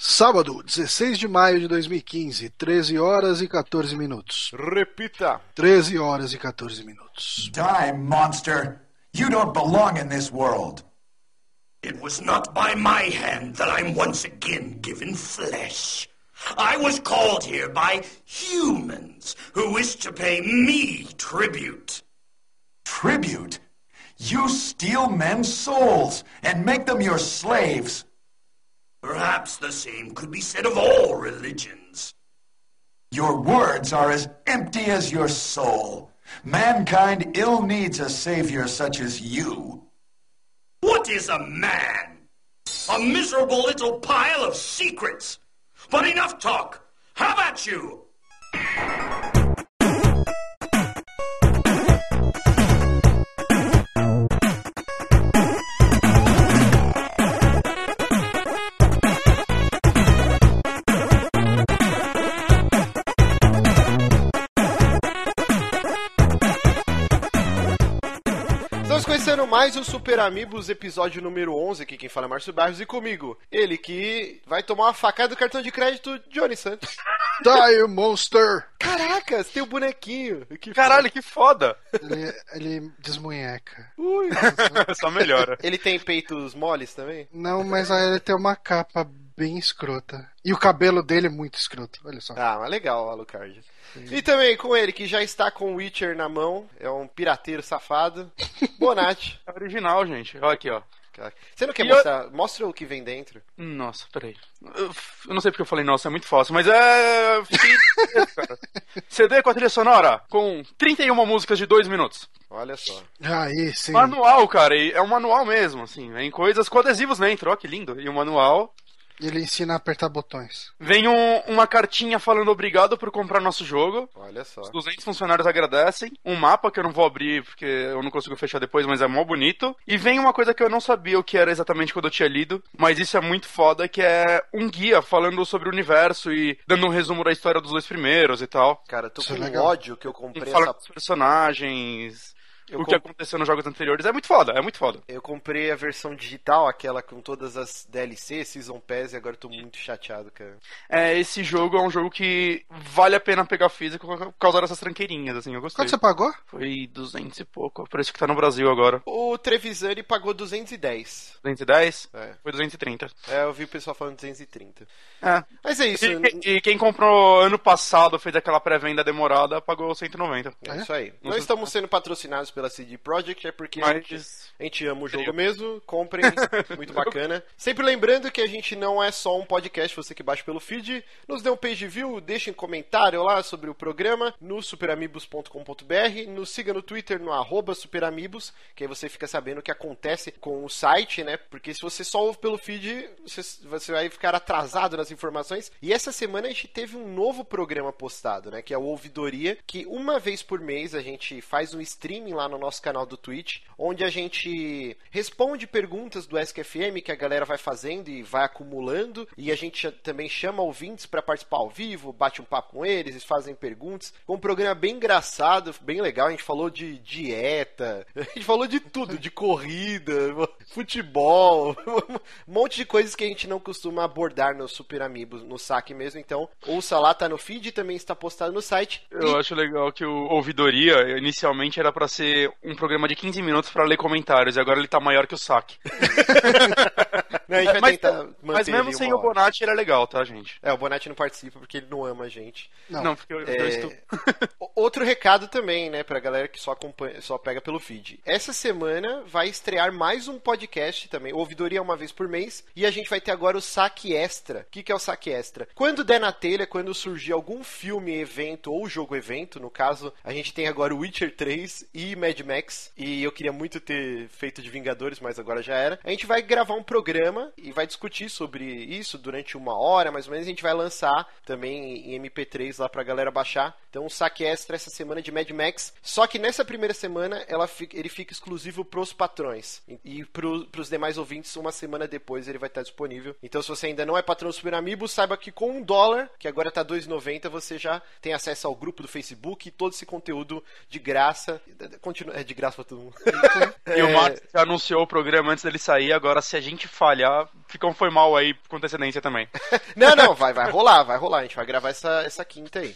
Sábado, 16 de maio de 2015, 13 horas e 14 minutos. Repita. 13 horas e 14 minutos. Die, monster! You don't belong in this world. It was not by my hand that I'm once again given flesh. I was called here by humans who wish to pay me tribute. Tribute? You steal men's souls and make them your slaves. Perhaps the same could be said of all religions. Your words are as empty as your soul. Mankind ill needs a savior such as you. What is a man? A miserable little pile of secrets. But enough talk. How about you? Conhecendo mais o Super Amigos, episódio número 11, aqui quem fala é Márcio Barros, e comigo, ele que vai tomar uma facada do cartão de crédito, Johnny Santos. Die, Monster! Caracas, tem o bonequinho. Que Caralho, que foda! Ele, ele desmunheca. Ui. Só melhora. Ele tem peitos moles também? Não, mas aí ele tem uma capa bem escrota. E o cabelo dele é muito escroto, olha só. Ah, mas legal, Alucard. E também com ele, que já está com o Witcher na mão, é um pirateiro safado, Bonatti. É original, gente. Olha aqui, ó. Você não quer E eu- mostrar? Mostra o que vem dentro. Nossa, peraí. Eu, eu não sei porque eu falei nossa, é muito fácil, mas é. cara. CD com a trilha sonora, com 31 músicas de 2 minutos. Olha só. Aí, sim. Manual, cara, é um manual mesmo, assim. Vem coisas com adesivos dentro, ó, que lindo. E o manual. Ele ensina a apertar botões. Vem um- uma cartinha falando obrigado por comprar nosso jogo. Olha só. Os 200 funcionários agradecem. Um mapa que eu não vou abrir porque eu não consigo fechar depois, mas é mó bonito. E vem uma coisa que eu não sabia o que era exatamente quando eu tinha lido, mas isso é muito foda, que é um guia falando sobre o universo e dando um resumo da história dos dois primeiros e tal. Cara, eu tô Isso é com legal. ódio que eu comprei fala essa... dos personagens, Eu o que comp- aconteceu nos jogos anteriores. É muito foda, é muito foda. Eu comprei a versão digital, aquela com todas as DLC, Season Pass, e agora eu tô muito chateado, cara. É, esse jogo é um jogo que vale a pena pegar físico por causa dessas tranqueirinhas, assim, eu gostei. Quanto você pagou? Foi 200 e pouco, o preço que tá no Brasil agora. O Trevisani pagou 210. 210? É. Foi 230. É, eu vi o pessoal falando 230. É. Mas é isso, E, e quem comprou ano passado, fez aquela pré-venda demorada, pagou 190. é isso aí. Não Nós estamos sendo patrocinados pela CD Projekt, é porque a, gente, Mas. a gente ama o jogo mesmo, comprem, muito bacana. Sempre lembrando que a gente não é só um podcast, você que baixa pelo feed, nos dê um page view, deixem comentário lá sobre o programa no superamigos.com.br, nos siga no Twitter no arroba que aí você fica sabendo o que acontece com o site, né? Porque se você só ouve pelo feed, você, você vai ficar atrasado nas informações. E essa semana a gente teve um novo programa postado, né? Que é o Ouvidoria, que uma vez por mês a gente faz um streaming lá no nosso canal do Twitch, onde a gente responde perguntas do SQFM que a galera vai fazendo e vai acumulando, e a gente também chama ouvintes para participar ao vivo, bate um papo com eles, eles fazem perguntas. Foi um programa bem engraçado, bem legal, a gente falou de dieta, a gente falou de tudo, de corrida, futebol, um monte de coisas que a gente não costuma abordar no Super Amigos, no saque mesmo, então ouça lá, tá no feed, também está postado no site. Eu acho legal que o Ouvidoria, inicialmente, era pra ser um programa de 15 minutos pra ler comentários, e agora ele tá maior que o saque. Não, a gente vai mas, tentar manter mas mesmo sem o. Bonatti, ele é legal, tá, gente? É, o Bonatti não participa porque ele não ama a gente. Não. Não, porque eu, eu É, estou... o- Outro recado também, né, pra galera que só acompanha, só pega pelo feed. Essa semana vai estrear mais um podcast também, Ouvidoria uma vez por mês, e a gente vai ter agora o Saque Extra. O que, que é o Saque Extra? Quando der na telha, quando surgir algum filme, evento ou jogo evento, no caso, a gente tem agora o Witcher 3 e Mad Max, e eu queria muito ter feito de Vingadores, mas agora já era. A gente vai gravar um programa e vai discutir sobre isso durante uma hora, mais ou menos, a gente vai lançar também em MP3 lá pra galera baixar. Então, um saque extra essa semana de Mad Max. Só que nessa primeira semana fica- ele fica exclusivo pros patrões. E, pro, pros demais ouvintes, uma semana depois ele vai estar disponível. Então, se você ainda não é patrão do Super Amiibo, saiba que com um dólar, que agora tá 2,90, você já tem acesso ao grupo do Facebook e todo esse conteúdo de graça. Continua, é de graça pra todo mundo. E o É, Max já anunciou o programa antes dele sair, agora se a gente falhar, ficou foi mal aí com antecedência também. Não, não, vai, vai rolar, vai rolar. A gente vai gravar essa, essa quinta aí.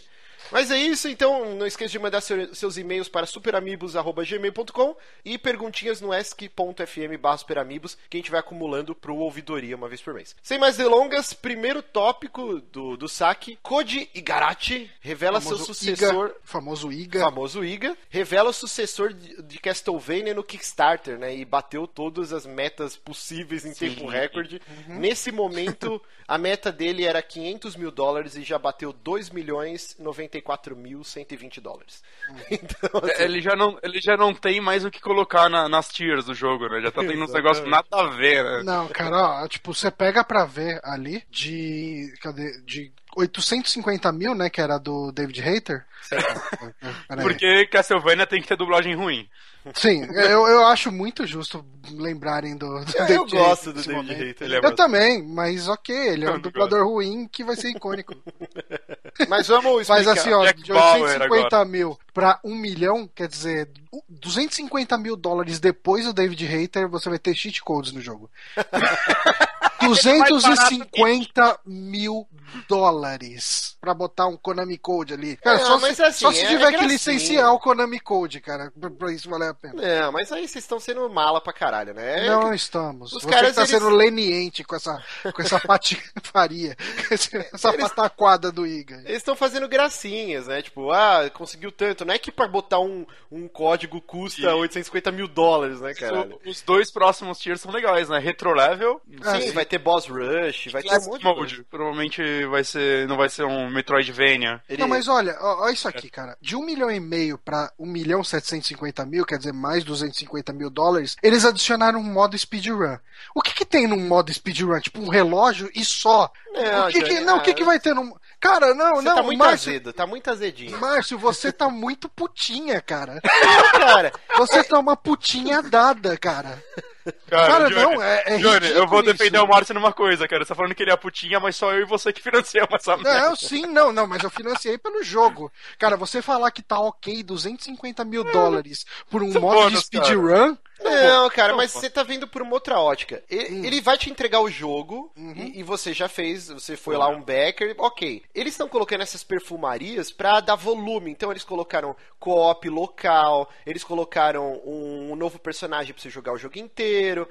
Mas é isso, então não esqueça de mandar seu, seus e-mails para superamigos.gmail.com e perguntinhas no ask.fm superamigos que a gente vai acumulando pro ouvidoria uma vez por mês. Sem mais delongas, primeiro tópico do, do saque, Koji Igarati revela seu sucessor... Iga, famoso Iga. Famoso Iga. Revela o sucessor de, de Castlevania no Kickstarter, né? E bateu todas as metas possíveis em Sim. tempo recorde. Uhum. Nesse momento, a meta dele era 500 mil dólares e já bateu 2 milhões 90 44.120 dólares. Hum. Então, é, assim... ele, já não, ele já não tem mais o que colocar na, nas tiers do jogo, né? Já tá tendo uns negócios nada a ver, né? Não, cara, ó, tipo, você pega pra ver ali de. Cadê? De 850 mil, né? Que era do David Hater. Peraí. Porque Castlevania tem que ter dublagem ruim. Sim, eu, eu acho muito justo lembrarem do, do eu, David gosto Hater do David momento. Hater. Ele é Eu também, mas ok, ele é um Eu dublador ruim que vai ser icônico. Mas vamos Mas explicar. assim, ó, Jack de Bauer 850 mil pra 1 milhão, quer dizer, 250 mil dólares depois do David Hater, você vai ter cheat codes no jogo. 250 mil dólares pra botar um Konami Code ali. Cara, É, só, mas se, assim, só se é- tiver é que licenciar o Konami Code, cara, pra, pra isso valer a pena. Não, mas aí vocês estão sendo mala pra caralho, né? Não estamos. os Você caras, tá eles- sendo leniente com essa, com essa patifaria, essa pataquada do Iga. Eles estão fazendo gracinhas, né? Tipo, ah, conseguiu tanto. Não é que pra botar um, um código custa E- 850 mil dólares, né, caralho? Os dois próximos tiers são legais, né? Retro Level, Ah, Sim, sim. vai ter boss rush, vai ter um monte de coisa. Mode. Vai ser, não vai ser um Metroidvania. Ele- Não, mas olha, ó isso aqui, cara. De 1 milhão e meio pra 1 milhão 750 mil, quer dizer, mais 250 mil dólares, eles adicionaram um modo speedrun. O que que tem num modo speedrun? Tipo, um relógio e só? Não, o que que, não, o que ah, que vai ter num... Cara, não, Você não, tá muito Márcio, azedo, tá muito azedinho. Márcio, você tá muito putinha, cara. Cara, Você tá uma putinha dada, cara. Cara, Cara, Johnny, não, é, é Johnny, eu vou defender isso. o Márcio numa coisa, cara. Você tá falando que ele é a putinha, mas só eu e você que financiamos essa merda. Não, sim, não, não, mas eu financiei pelo jogo. Cara, você falar que tá ok 250 mil dólares por um modo de bônus, cara. Não, cara, mas você tá vendo por uma outra ótica. E- Ele, vai te entregar o jogo Uhum. e, você já fez, você foi lá um backer, ok. Eles estão colocando essas perfumarias pra dar volume. Então eles colocaram co-op local, eles colocaram um, novo personagem pra você jogar o jogo inteiro,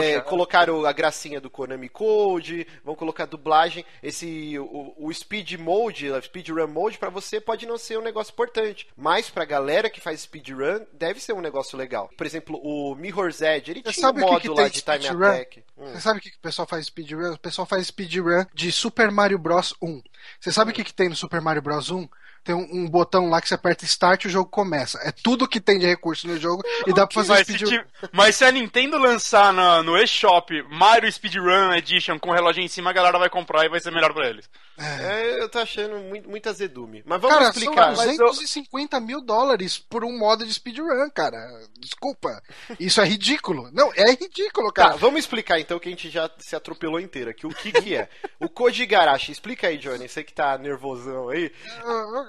é, colocaram a gracinha do Konami Code, vão colocar dublagem. Esse o, o speed mode, o speedrun mode pra você pode não ser um negócio importante, mas pra galera que faz speedrun deve ser um negócio legal. Por exemplo, o Mirror's Edge, ele Você tinha um sabe o que modo que lá tem de time speedrun? attack. Hum. Você sabe o que, que o pessoal faz speedrun? O pessoal faz speedrun de Super Mario Bros 1. Você sabe o que, que tem no Super Mario Bros 1? Tem um, um botão lá que você aperta Start e o jogo começa. É tudo que tem de recurso no jogo e dá pra fazer Mas se, mas se a Nintendo lançar na- no eShop Mario Speedrun Edition com relógio em cima, a galera vai comprar e vai ser melhor pra eles. É, eu tô achando muito, muito azedume. Mas vamos Cara, explicar. são mas eu- 250 mil dólares por um modo de speedrun, cara. Desculpa. Isso é ridículo. Não, é ridículo, Tá, cara. vamos explicar então que a gente já se atropelou inteira aqui. O que que é? o Koji Garashi, explica aí, Johnny. Você que tá nervosão aí.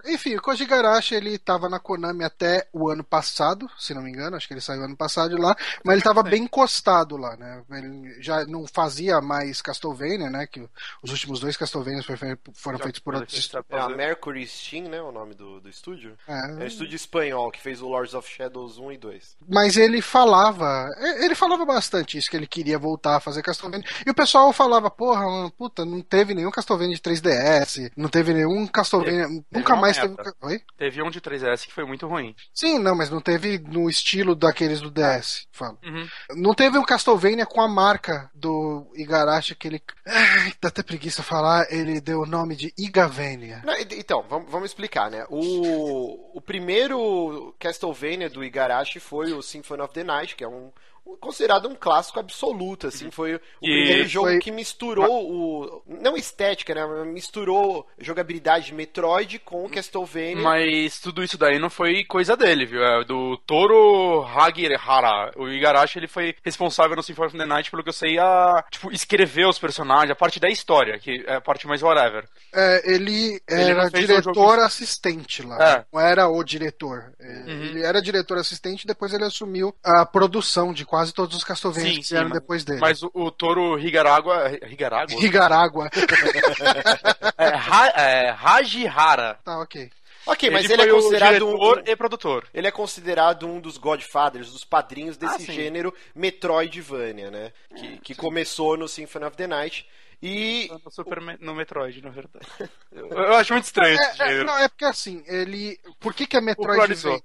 Enfim, o Koji Garashi, ele tava na Konami até o ano passado, se não me engano, acho que ele saiu ano passado de lá, mas ele tava bem encostado lá, né? Ele já não fazia mais Castlevania, né? Que os últimos dois fe- foram feitos por outros. É a Mercury Steam, né? O nome do, do estúdio. É É, um estúdio espanhol que fez o Lords of Shadows 1 e 2. mas ele falava, ele falava bastante isso, que ele queria voltar a fazer Castlevania. E o pessoal falava, porra, mano, puta, não teve nenhum Castlevania de 3DS, não teve nenhum Castlevania, nunca uma mais meta. teve. Oi? Teve um de 3DS que foi muito ruim. Sim, não, mas não teve no estilo daqueles do DS, falo. Uhum. Não teve um Castlevania com a marca do Igarashi que ele. Ai, dá até preguiça falar, ele deu o nome de Igavania. Não, então, vamos, vamos explicar, né? O, o primeiro Castlevania do Igarashi foi o Symphony of the Night, que é um- considerado um clássico absoluto, assim, foi o E primeiro jogo foi- que misturou o não estética, né, misturou jogabilidade de Metroid com o Castlevania. Mas tudo isso daí não foi coisa dele, viu? É do Toro Hagihara. O Igarashi, ele foi responsável no Symphony of the Night, pelo que eu sei, a, tipo, escrever os personagens, a parte da história, que é a parte mais whatever. É, ele Ele era um diretor jogo- assistente lá. É. Não era o diretor. É, Ele era diretor assistente, depois ele assumiu a produção de quase todos os Castlevania Sim, que vieram depois dele. Mas o, o Toro Higaragua. Higaragua? Higaragua. é, Ha- é, Hajihara. tá, ok. Ok, mas ele, ele, é considerado um, diretor e produtor. Ele é considerado um dos Godfathers, dos padrinhos desse Ah, gênero Metroidvania, né? Que, que começou no Symphony of the Night. E. No, Super Me- no Metroid, na verdade. Eu, eu acho muito estranho esse É, é, gênero. não, é porque assim, ele. Por que, que a Metroid vem?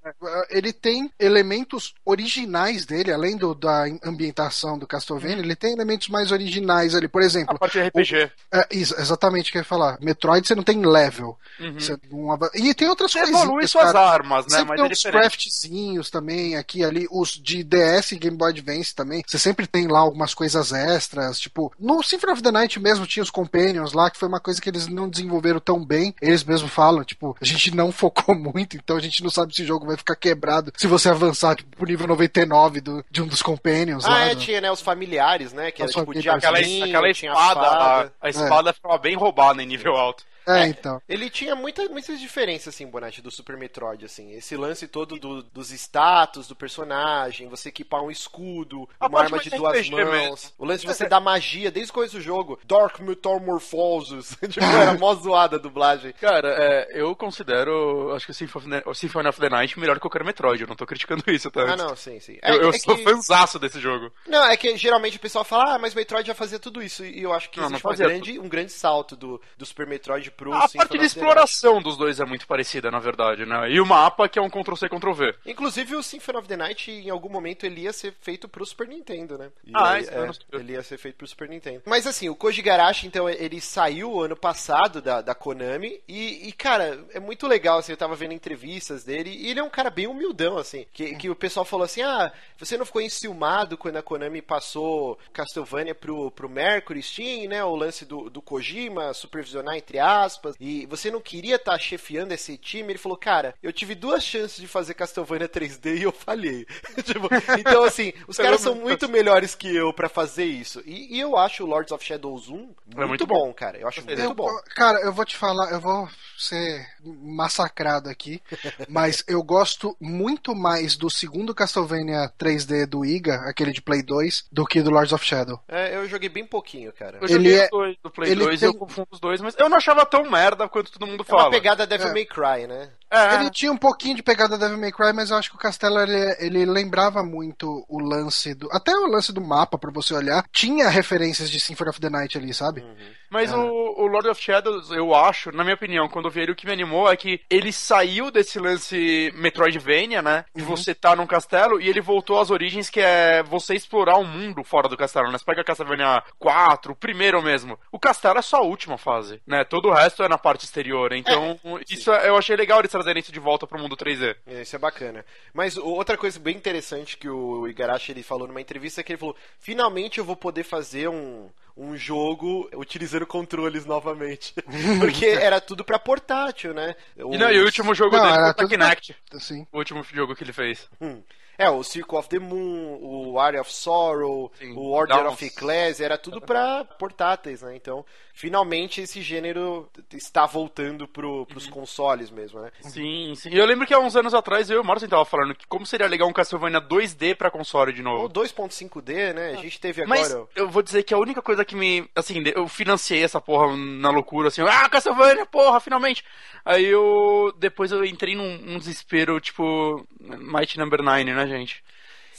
Ele tem elementos originais dele, além do, da ambientação do Castlevania, ele tem elementos mais originais ali. Por exemplo, A parte de RPG. É, isso, exatamente o que eu ia falar. Metroid você não tem level. Você não E tem outras Você coisinhas. evolui suas cara. armas, né? Sempre Mas tem é uns diferente. craftzinhos também, aqui ali, os de DS e Game Boy Advance também. Você sempre tem lá algumas coisas extras, tipo, no Symphony of the Night mesmo tinha os Companions lá, que foi uma coisa que eles não desenvolveram tão bem. Eles mesmos falam, tipo, a gente não focou muito, então a gente não sabe se o jogo vai ficar quebrado se você avançar, tipo, pro nível 99 do, de um dos Companions Ah, lá. é, no- tinha, né? Os familiares, né? Que era tipo familiares. Aquela, aquela tinha espada, a, a espada ficava bem roubada em nível alto. É, então. Ele tinha muita, muitas diferenças, assim, Bonatti, do Super Metroid, assim. Esse lance todo do- dos status do personagem, você equipar um escudo, A uma parte arma mais de duas RPG mãos. mesmo. O lance de você dar magia, desde o começo do jogo. Dark Metamorphosis. tipo, era mó zoada a dublagem. Cara, é, eu considero, acho que o Symphony, of the- o Symphony of the Night melhor que qualquer Metroid. Eu não tô criticando isso, tá? Ah, não, sim, sim. É, Eu, eu é sou que- fãzaço desse jogo. Não, é que geralmente o pessoal fala, ah, mas Metroid já fazia tudo isso. E eu acho que Não, não existe fazia grande, um grande salto do, do Super Metroid pro A parte de Night. exploração dos dois é muito parecida, na verdade, né? E o mapa que é um Ctrl-C, Ctrl-V. Inclusive o Symphony of the Night, em algum momento, ele ia ser feito pro Super Nintendo, né? E Ah, eu é, sabia. ele ia ser feito pro Super Nintendo. Mas assim, o Koji Garashi, então, ele saiu ano passado da, da Konami e, e, cara, é muito legal, assim, eu tava vendo entrevistas dele e ele é um cara bem humildão, assim, que, que o pessoal falou assim, ah, você não ficou enciumado quando a Konami passou Castlevania pro, pro Mercury Steam, né, o lance do, do Kojima, supervisionar, entre aspas, e você não queria estar chefiando esse time? Ele falou, cara, eu tive duas chances de fazer Castlevania 3D e eu falhei. Tipo, então, assim, os caras são muito melhores que eu pra fazer isso. E, e eu acho o Lords of Shadows 1 muito, É muito bom, bom. cara. Eu acho muito Eu- bom. Cara, eu vou te falar, eu vou ser massacrado aqui, mas eu gosto muito mais do segundo Castlevania 3D do Iga, aquele de Play 2, do que do Lords of Shadow. É, eu joguei bem pouquinho, cara. Eu Ele joguei é- os dois do Play ele 2 e eu tem- confundo os dois, mas eu não achava tão merda quanto todo mundo É uma fala. pegada Devil É. May Cry, né? É, Ele tinha um pouquinho de pegada Devil May Cry, mas eu acho que o Castelo ele, ele lembrava muito o lance do. Até o lance do mapa, pra você olhar. Tinha referências de Symphony of the Night ali, sabe? Mas o, o Lord of Shadows, eu acho, na minha opinião, quando eu vi ele, o que me animou é que ele saiu desse lance Metroidvania, né? De você tá num castelo, e ele voltou às origens, que é você explorar o mundo fora do castelo, né? Você pega Castlevania 4, o primeiro mesmo. O castelo é só a última fase, né? Todo o resto é na parte exterior. Então, isso é- eu achei legal eles trazerem isso de volta pro mundo 3D. É, Isso é bacana. Mas outra coisa bem interessante que o Igarashi ele falou numa entrevista é que ele falou: finalmente eu vou poder fazer um, um jogo utilizando controles novamente. Porque era tudo pra portátil, né? E, não, e o último jogo Não, dele era foi pra Kinect. Assim. O último jogo que ele fez. Hum. É, o Circle of the Moon, o Area of Sorrow, Sim, o Order Downs. of Ecclesia, era tudo pra portáteis, né? Então, finalmente esse gênero está voltando pro, pros Uhum. consoles mesmo, né? Sim, sim. E eu lembro que há uns anos atrás eu e o Marcin tava falando que como seria legal um Castlevania 2D pra console de Ou novo. 2.5D, né? A gente teve Mas agora... eu vou dizer que a única coisa que me. Assim, eu financei essa porra na loucura, assim, ah, Castlevania, porra, finalmente! Aí eu. Depois eu entrei num, num desespero, tipo. Might Number 9, né, gente?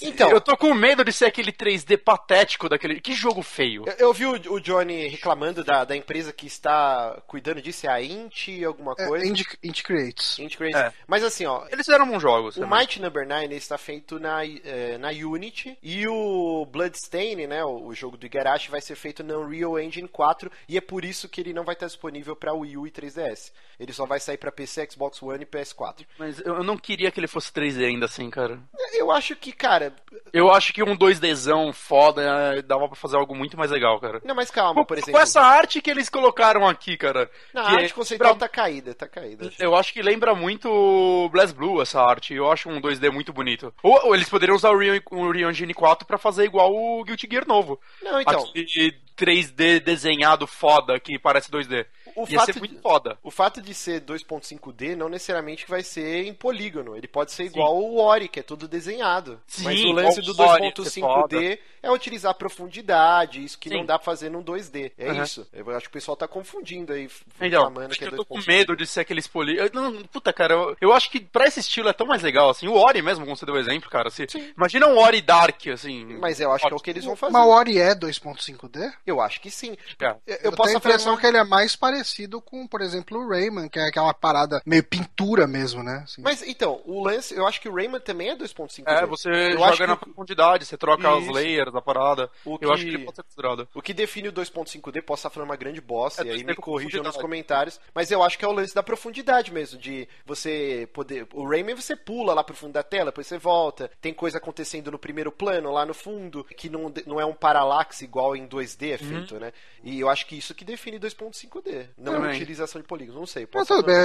Então, Eu tô com medo de ser aquele 3D patético daquele. Que jogo feio. eu, eu vi o, o Johnny reclamando da, da empresa que está cuidando disso, é a Int alguma É, coisa? Indie, Indie Creates. Int Creates. É. Mas assim, ó, Eles fizeram bons jogos. O também. Might Number 9 ele está feito na, eh, na Unity e o Bloodstain, né, o, o jogo do Igarashi, vai ser feito na Unreal Engine 4 e é por isso que ele não vai estar disponível para Wii U e 3DS. Ele só vai sair para PC, Xbox One e PS4. Mas eu eu não queria que ele fosse 3D ainda assim, cara. Eu acho que, cara, cara. Eu acho que um 2Dzão foda é, dava pra fazer algo muito mais legal, cara. Não, mas calma, por exemplo. com essa arte que eles colocaram aqui, cara. Não, a é- arte conceitual pra- tá caída, tá caída. acho. Eu acho que lembra muito o Blast Blue, essa arte. Eu acho um 2D muito bonito. Ou, ou eles poderiam usar o Unreal, o Engine 4 pra fazer igual o Guilty Gear novo. Não, então. Aquele 3D desenhado foda que parece 2D. O Ia fato ser muito de- foda. O fato de ser 2.5D não necessariamente vai ser em polígono. Ele pode ser igual o Ori, que é tudo desenhado. Sim, Mas o lance do igual o Ori, ia ser 2.5D é utilizar profundidade, isso que Sim. não dá pra fazer num 2D. É Uhum. isso. Eu acho que o pessoal tá confundindo aí, Então, chamando acho que que é eu tô com 2.5D. medo de ser aqueles eu- não, Puta, cara, eu, eu acho que pra esse estilo é tão mais legal, assim. O Ori mesmo, como você deu o exemplo, cara. Se, imagina um Ori Dark, assim. Mas eu acho que é o que eles vão fazer. Mas o Ori é 2.5D? Eu acho que sim. É. Eu, eu Eu, posso tenho a impressão uma- que ele é mais parecido com, por exemplo, o Rayman, que é aquela parada meio pintura mesmo, né? Assim. Mas então, o lance, eu acho que o Rayman também é 2.5D. É, você eu joga na que profundidade, você troca os Isso. layers da parada. O Eu acho que- que ele pode ser considerado. O que define o 2.5D, posso estar falando uma grande bosta, É, e aí 2D me com corrijam nos comentários, mas eu acho que é o lance da profundidade mesmo, de você poder... O Rayman você pula lá pro fundo da tela, depois você volta, tem coisa acontecendo no primeiro plano, lá no fundo, que não, não é um paralaxe igual em 2D é Uhum. feito, né? E eu acho que isso que define 2.5D, não a Também. utilização de polígonos, não sei. Mas tudo bem,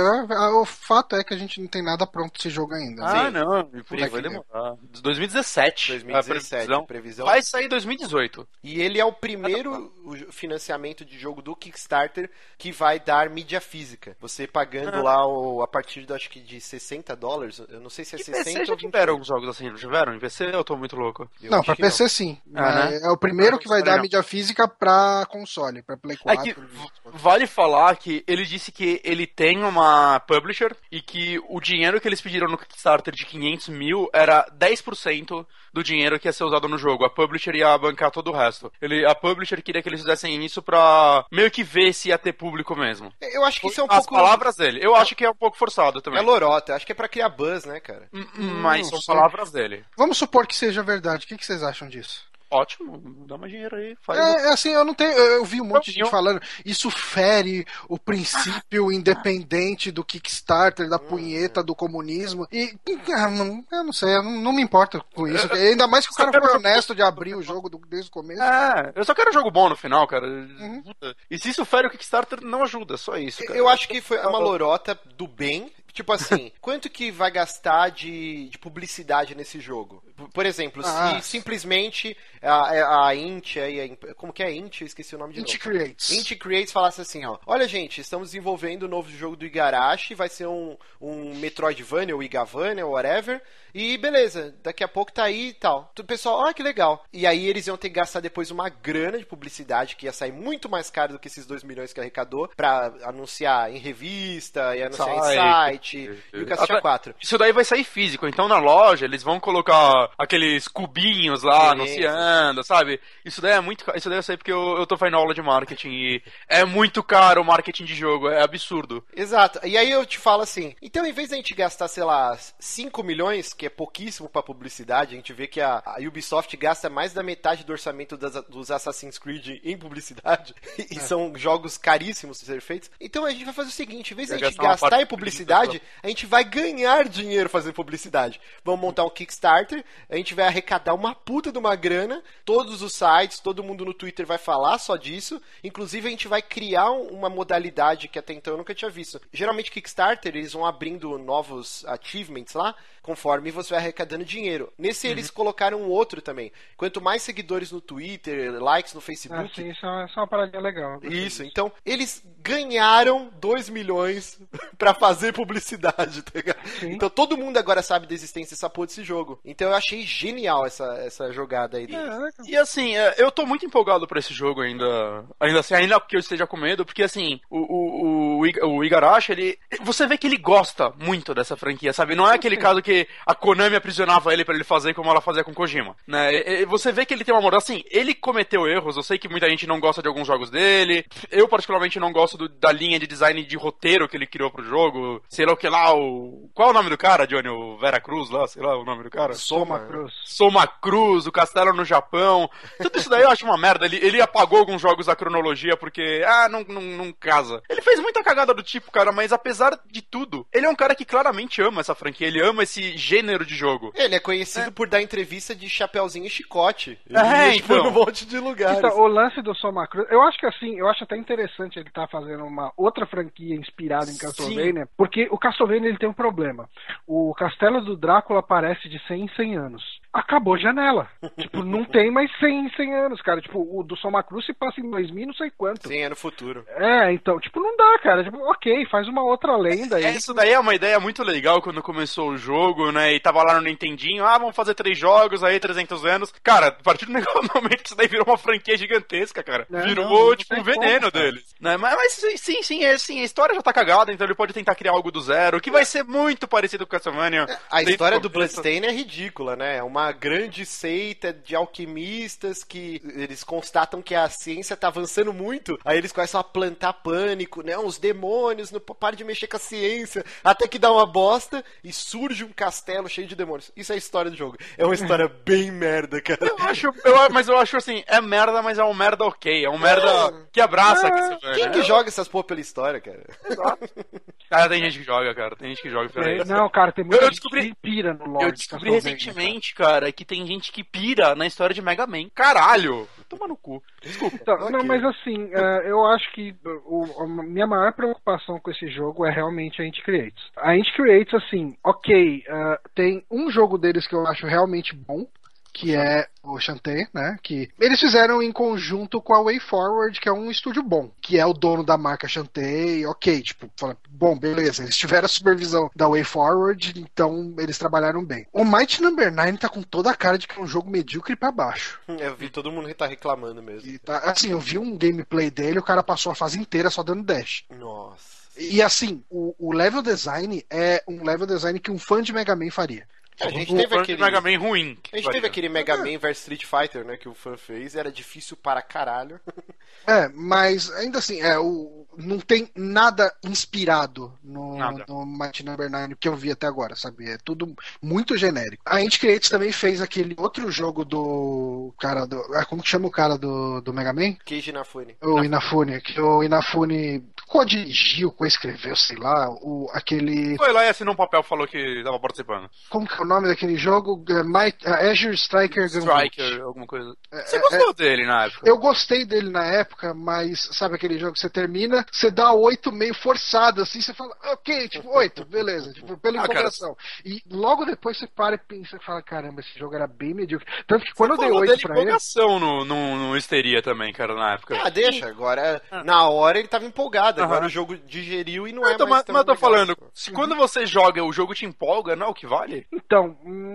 o fato é que a gente não tem nada pronto esse jogo ainda. né? Ah, Sim. não, e Puta vai demorar. 2017. 2017, a previsão. previsão. Vai sair em 2018. E ele é o primeiro financiamento de jogo do Kickstarter que vai dar mídia física. Você Ah. pagando lá o, a partir do, acho que de 60 dólares. Eu não sei se é E 60 PC já ou 20. tiveram alguns jogos assim, não tiveram? Em PC eu tô muito louco. Eu não, pra PC sim. Ah, é, é o primeiro que vai dar não. mídia física pra console, pra Play É 4. que vale falar que ele disse que ele tem uma publisher e que o dinheiro que eles pediram no Kickstarter de 500 mil era 10% do dinheiro que ia ser usado no jogo. A publisher ia bancar todo o resto. Ele, a publisher queria que eles fizessem isso pra meio que ver se ia ter público mesmo. Eu acho que isso é um As pouco. palavras dele. Eu acho que é um pouco forçado É também. lorota. Acho que é pra criar buzz, né, cara? Hum, Mas não são palavras dele. Vamos supor que seja verdade. O que vocês acham disso? Ótimo, dá mais dinheiro aí. Faz É, é assim, eu não tenho. Eu vi um monte de gente Eu- falando. Isso fere o princípio independente do Kickstarter, da punheta do comunismo. E. ah, não- Eu não sei, eu não, não me importo com isso. Ainda mais que o cara foi honesto de abrir o jogo do- desde o começo. É, eu só quero jogo bom no final, cara. Puta. E se isso fere o Kickstarter, não ajuda, só isso. Cara. Eu acho que foi uma lorota do bem. Tipo assim, quanto que vai gastar de, de publicidade nesse jogo? Por exemplo, Ah. se simplesmente a, a Int, aí, a imp- como que é Int? Eu esqueci o nome de Int novo. Creates. Int Creates falasse assim, ó. Olha, gente, estamos desenvolvendo o novo jogo do Igarashi, vai ser um, um Metroidvania ou Igavania, whatever. E beleza, daqui a pouco tá aí e tal. O pessoal, ah, que legal. E aí eles iam ter que gastar depois uma grana de publicidade que ia sair muito mais caro do que esses 2 milhões que arrecadou pra anunciar em revista e anunciar em Site. e o Cacete Até- 4. Isso daí vai sair físico, então na loja eles vão colocar aqueles cubinhos lá Sim, anunciando, sabe? Isso daí é muito Isso daí eu sei porque eu, eu tô fazendo aula de marketing e é muito caro o marketing de jogo, é absurdo. Exato. E aí eu te falo assim, então em vez da gente gastar, sei lá, 5 milhões, que é pouquíssimo pra publicidade, a gente vê que a, a Ubisoft gasta mais da metade do orçamento das- dos Assassin's Creed em publicidade, e são jogos caríssimos de ser feitos. Então a gente vai fazer o seguinte, em vez da gente gastar em publicidade, a gente vai ganhar dinheiro fazendo publicidade. Vamos montar um Kickstarter, a gente vai arrecadar uma puta de uma grana, todos os sites, todo mundo no Twitter vai falar só disso, inclusive a gente vai criar um- uma modalidade que até então eu nunca tinha visto. Geralmente Kickstarter, eles vão abrindo novos achievements lá, conforme você vai arrecadando dinheiro. Nesse eles colocaram um outro também. Quanto mais seguidores no Twitter, likes no Ah, Facebook, sim, isso é isso é uma paradinha legal. isso, então eles ganharam 2 milhões pra fazer publicidade, tá ligado? Então todo mundo agora sabe da existência dessa porra desse jogo. Então eu achei genial essa, essa jogada aí deles. E assim, é, eu tô muito empolgado pra esse jogo ainda. Ainda assim, ainda que eu esteja com medo, porque assim, o, o, o, Iga- o Igarashi, ele. Você vê que ele gosta muito dessa franquia, sabe? Não é aquele caso que a Konami aprisionava ele pra ele fazer como ela fazia com Kojima. Né? E- e Você vê que ele tem uma moral. Assim, ele cometeu erros, eu sei que muita gente não gosta de alguns jogos dele. Eu, particularmente, não gosto do- da linha de design de roteiro que ele criou pro jogo. Sei lá o que lá, o. Qual é o nome do cara, Johnny? O Vera Cruz lá, sei lá o nome do cara. Soma. Cruz. Soma Cruz, o Castelo no Japão. Tudo isso daí eu acho uma merda. Ele, ele apagou alguns jogos da cronologia porque, ah, não, não, não casa. Ele fez muita cagada do tipo, cara, mas apesar de tudo, ele é um cara que claramente ama essa franquia, ele ama esse gênero de jogo. Ele é conhecido por dar entrevista de chapeuzinho e chicote. Ele É, tipo, então. num monte de lugares. Então, o lance do Soma Cruz, eu acho que assim, eu acho até interessante ele estar fazendo uma outra franquia inspirada em Castlevania, porque o Castlevania ele tem um problema. O castelo do Drácula aparece de 100 em 100 anos. sense Acabou a janela. tipo, não tem mais 100 em 100 anos, cara. Tipo, o do Soma Cruz se passa em 2000 não sei quanto. Sim, é no futuro. É, então, tipo, não dá, cara. Tipo, ok, faz uma outra lenda aí. É, isso daí é uma ideia muito legal quando começou o jogo, né? E tava lá no Nintendinho, ah, vamos fazer três jogos aí, 300 anos. Cara, a partir do momento que isso daí virou uma franquia gigantesca, cara. É, virou, não, não tipo, um veneno como, deles. Né? Mas, mas sim, sim, é, sim, a história já tá cagada, então ele pode tentar criar algo do zero, que vai ser muito parecido com Castlevania. A Desde história do. Bloodstain é ridícula, né? É uma grande seita de alquimistas que eles constatam que a ciência tá avançando muito, aí eles começam a plantar pânico, né? Os demônios, não para de mexer com a ciência, até que dá uma bosta e surge um castelo cheio de demônios. Isso é a história do jogo. É uma história bem merda, cara. Eu acho, eu- mas eu acho assim, é merda, mas é um merda ok. É um merda que abraça Castlevania. Quem que joga essas porra pela história, cara? Cara, tem gente que joga, cara. Tem gente que joga. peraí. É, não, cara, tem muita Eu gente descobri- que pira no lore Eu de descobri Castlevania, recentemente, cara, que tem gente que pira na história de Mega Man. Caralho! Toma no cu. Desculpa. Então, Não, mas assim, é, eu acho que o- a minha maior preocupação com esse jogo é realmente a Int Creates. A Int Creates, assim, ok, é, tem um jogo deles que eu acho realmente bom, que é o Shantae, né? Que eles fizeram em conjunto com a Way Forward, que é um estúdio bom, que é o dono da marca Shantae, ok, tipo, fala, bom, beleza, eles tiveram a supervisão da Way Forward, então eles trabalharam bem. O Might Number 9 tá com toda a cara de que é um jogo medíocre pra baixo. Eu vi todo mundo tá reclamando mesmo. E tá- assim, eu vi um gameplay dele, o cara passou a fase inteira só dando dash. Nossa. E assim, o, o level design é um level design que um fã de Mega Man faria. A gente Um teve aquele. Mega Man ruim. A gente teve aquele Mega Man vs Street Fighter, né, que o fã fez, era difícil para caralho. É, mas ainda assim, é, o, não tem nada inspirado no, Nada. no Mighty Number 9 que eu vi até agora, sabe? É tudo muito genérico. A Int Creates também fez aquele outro jogo do cara do. ah, Como que chama o cara do, do Mega Man? Keiji Inafune. O Inafune, que o Inafune co-dirigiu, co-escreveu, sei lá, o, aquele. Foi lá e assinou um papel falou que tava participando. Como que é o nome daquele jogo? É, Might, é, Azure Striker Gunvolt. Striker, alguma coisa. Você gostou dele na época? É, Eu gostei dele na época, mas sabe aquele jogo que você termina, você dá oito meio forçado, assim, você fala, ok, tipo, oito, beleza, tipo, pela Ah, empolgação. E logo depois você para e pensa e fala, caramba, esse jogo era bem medíocre. Tanto que quando eu dei oito pra ele. empolgação no, no, no Histeria também, cara, na época. Ah, deixa, agora, na hora ele tava empolgado, agora Aham. o jogo digeriu e não Ah, é então, mais mas, tão mas eu tô legal. falando, se quando você joga o jogo te empolga, não é o que vale? Então,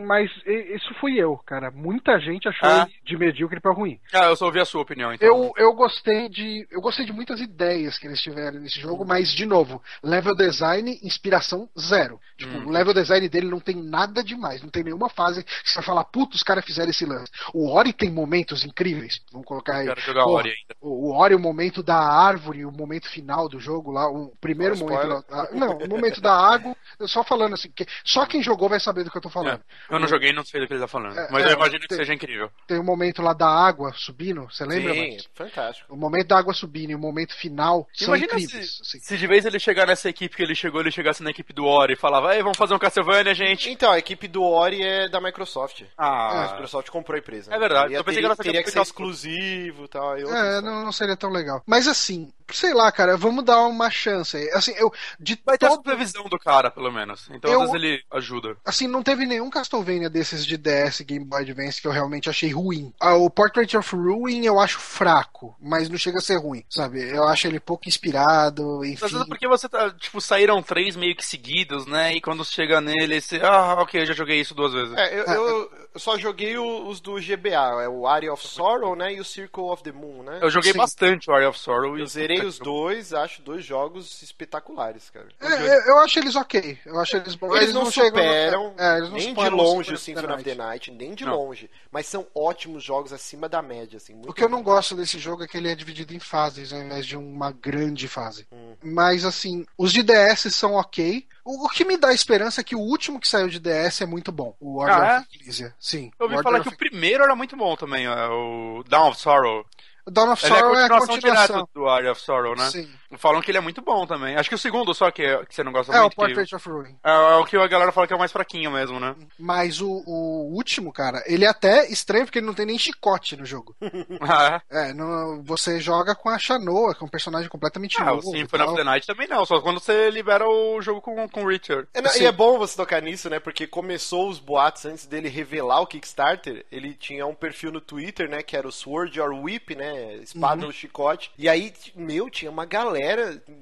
mas e- isso fui eu, cara. Muita gente achou Ah. de medíocre pra ruim. Ah, eu só ouvi a sua opinião, então. Eu, eu gostei de. Eu gostei de muitas ideias que eles tiveram nesse jogo, mas, de novo, level design, inspiração zero. Tipo, Hum. o level design dele não tem nada demais, não tem nenhuma fase que você vai falar, puta, os caras fizeram esse lance. O Ori tem momentos incríveis. Vamos colocar aí. Quero jogar Pô, Ori ainda. O o Ori, o momento da árvore, o momento final do jogo lá, o primeiro momento. lá- ah, não, o momento da água, eu só falando assim, que só quem jogou vai saber do que eu tô falando. É, eu não joguei, não sei do que ele tá falando. É, mas é, eu imagino que tem- seja incrível. Tem o momento lá da água subindo, você lembra? Sim, Max? fantástico. O momento da água subindo e o momento final são Imagina incríveis. se, assim. se de vez ele chegar nessa equipe que ele chegou, ele chegasse na equipe do Ori e falava, ei, vamos fazer um Castlevania, gente. Então, a equipe do Ori é da Microsoft. A Ah, Microsoft comprou a empresa. É verdade, Ia- eu pensei teria, que ela teria que ser exclusivo e tal. É, não, não seria tão legal. Mas assim, sei lá, cara, vamos dar uma chance. Assim, eu de vai ter a todo, supervisão do cara, pelo menos. Então, Eu- às vezes ele ajuda. assim, não teve nenhum Castlevania desses de DS Game Boy Advance que eu realmente achei ruim. Ah, o Portrait of Ruin eu acho fraco, mas não chega a ser ruim, sabe? Eu acho ele pouco inspirado, enfim. Às vezes porque você tá, tipo, saíram três meio que seguidos, né? E quando chega nele, você, ah, ok, eu já joguei isso duas vezes. É, eu, eu- eu só joguei os do GBA, é o Area of Sorrow, né, e o Circle of the Moon, né? Eu joguei Sim. bastante o Area of Sorrow e Eu zerei os dois, acho dois jogos espetaculares, cara. É, eu, eu acho eles ok. Eu acho eles bons. Eles, não, chegam- superam é, eles não nem de longe o Symphony of the Night, nem de Não. longe. Mas são ótimos jogos acima da média, assim. Muito O que eu não gosto desse jogo é que ele é dividido em fases, ao invés de uma grande fase. Hum. Mas, assim, os de DS são ok. O, o que me dá esperança é que o último que saiu de DS é muito bom. O Order Ah, of Ecclesia. Sim. Eu ouvi o falar que o primeiro era muito bom também, é, o Dawn of Sorrow. Dawn of é a Sorrow é a continuação, continuação. direto do Area of Sorrow, né? Sim. Falam que ele é muito bom também. Acho que o segundo só que, que você não gosta É, o muito. que- Portrait of Ruin. é, é o que a galera fala que é o mais fraquinho mesmo, né? Mas o, o último, cara, ele é até estranho porque ele não tem nem chicote no jogo. Ah, é. É, não- você joga com a Shanoa, que é um personagem completamente Ah, o novo. e Symphony of the Night também não, só quando você libera o jogo com, com o Richard. É, não, e é bom você tocar nisso, né? Porque começou os boatos antes dele revelar o Kickstarter. Ele tinha um perfil no Twitter, né? Que era o Sword or Whip, né? Espada ou chicote. E aí, meu, tinha uma galera.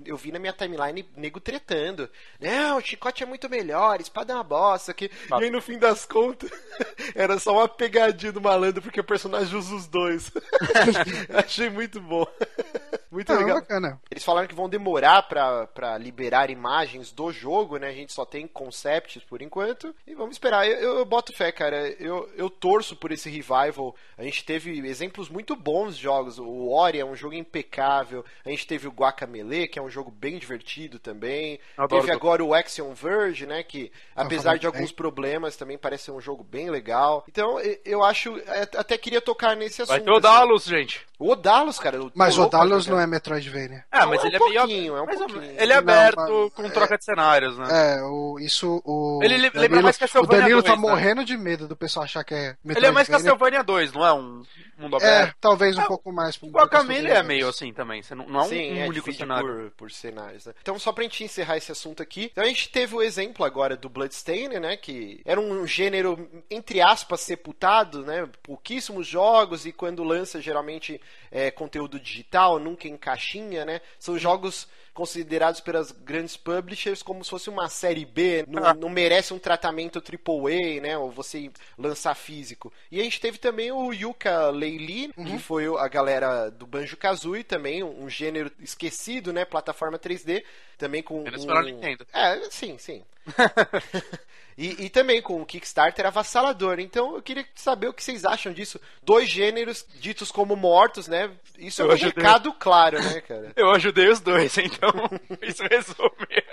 Eu vi na minha timeline nego tretando. Não, o chicote é muito melhor, espada é uma bosta. Que... E aí, no fim das contas, era só uma pegadinha do malandro, porque o personagem usa os dois. Achei muito bom. Muito Ah, legal. bacana. Eles falaram que vão demorar pra, pra liberar imagens do jogo, né? A gente só tem concepts por enquanto. E vamos esperar. Eu, eu, eu boto fé, cara. Eu, eu torço por esse revival. A gente teve exemplos muito bons de jogos. O Ori é um jogo impecável. A gente teve o Guacamelee, que é um jogo bem divertido também. Adoro teve do- agora o Axiom Verge, né? Que apesar de alguns bem. problemas, também parece ser um jogo bem legal. Então, eu acho. é, Até queria tocar nesse assunto. Vai ter o assim. Dalus, gente. O Odalos, cara. eu Mas o jogar. não é Metroidvania. Ah, mas É um ele é meio. pouquinho, é um ou pouquinho. Ele é Não, aberto mas- com troca de cenários, né? É, o, isso o. Ele le- Danilo- lembra mais O Castlevania Danilo tá 2, né? morrendo de medo do pessoal achar que é Metroidvania. Ele é mais Castlevania 2, não é um mundo É, aberto. talvez um Ah, pouco mais. pro- O Guacamele é meio assim também, você não, não é um, Sim, um é único por, por cenários, né? Então, só pra gente encerrar esse assunto aqui, então a gente teve o exemplo agora do Bloodstained, né? Que era um gênero, entre aspas, sepultado, né? Pouquíssimos jogos e quando lança, geralmente, é, conteúdo digital, nunca em caixinha, né? São jogos considerados pelas grandes publishers como se fosse uma série B, não, Ah. não merece um tratamento AAA, né? Ou você lançar físico. E a gente teve também o Yuka Leili, Uhum. que foi a galera do Banjo Kazooie também, um, gênero esquecido, né? Plataforma 3D, também com Menos um... Nintendo. É, sim, sim. E, e também com o Kickstarter avassalador. Então eu queria saber o que vocês acham disso. Dois gêneros ditos como mortos, né? Isso é Eu um ajudei. recado claro, né, cara? Eu ajudei os dois, então isso resume.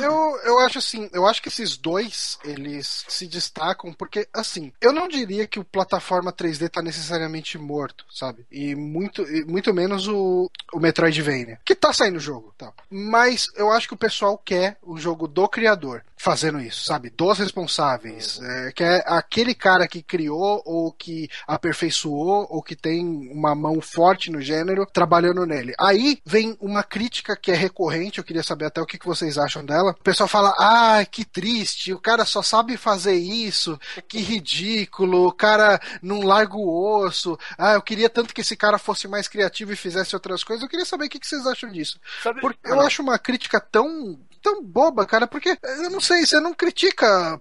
Eu, eu acho assim, eu acho que esses dois, eles se destacam porque, assim, eu não diria que o plataforma 3D tá necessariamente morto, sabe? E muito, e muito menos o, o Metroidvania, que tá saindo o jogo, tá? Mas eu acho que o pessoal quer o jogo do criador fazendo isso, sabe? Dos responsáveis. É, que é aquele cara que criou, ou que aperfeiçoou, ou que tem uma mão forte no gênero, trabalhando nele. Aí vem uma crítica que é recorrente, eu queria saber até o que que vocês acham dela. O pessoal fala, ah, que triste, o cara só sabe fazer isso, que ridículo, o cara não larga o osso, ah, eu queria tanto que esse cara fosse mais criativo e fizesse outras coisas. Eu queria saber o que que vocês acham disso. Sabe- Porque Ah, eu não. acho uma crítica tão tão boba, cara, porque eu não sei, você não critica,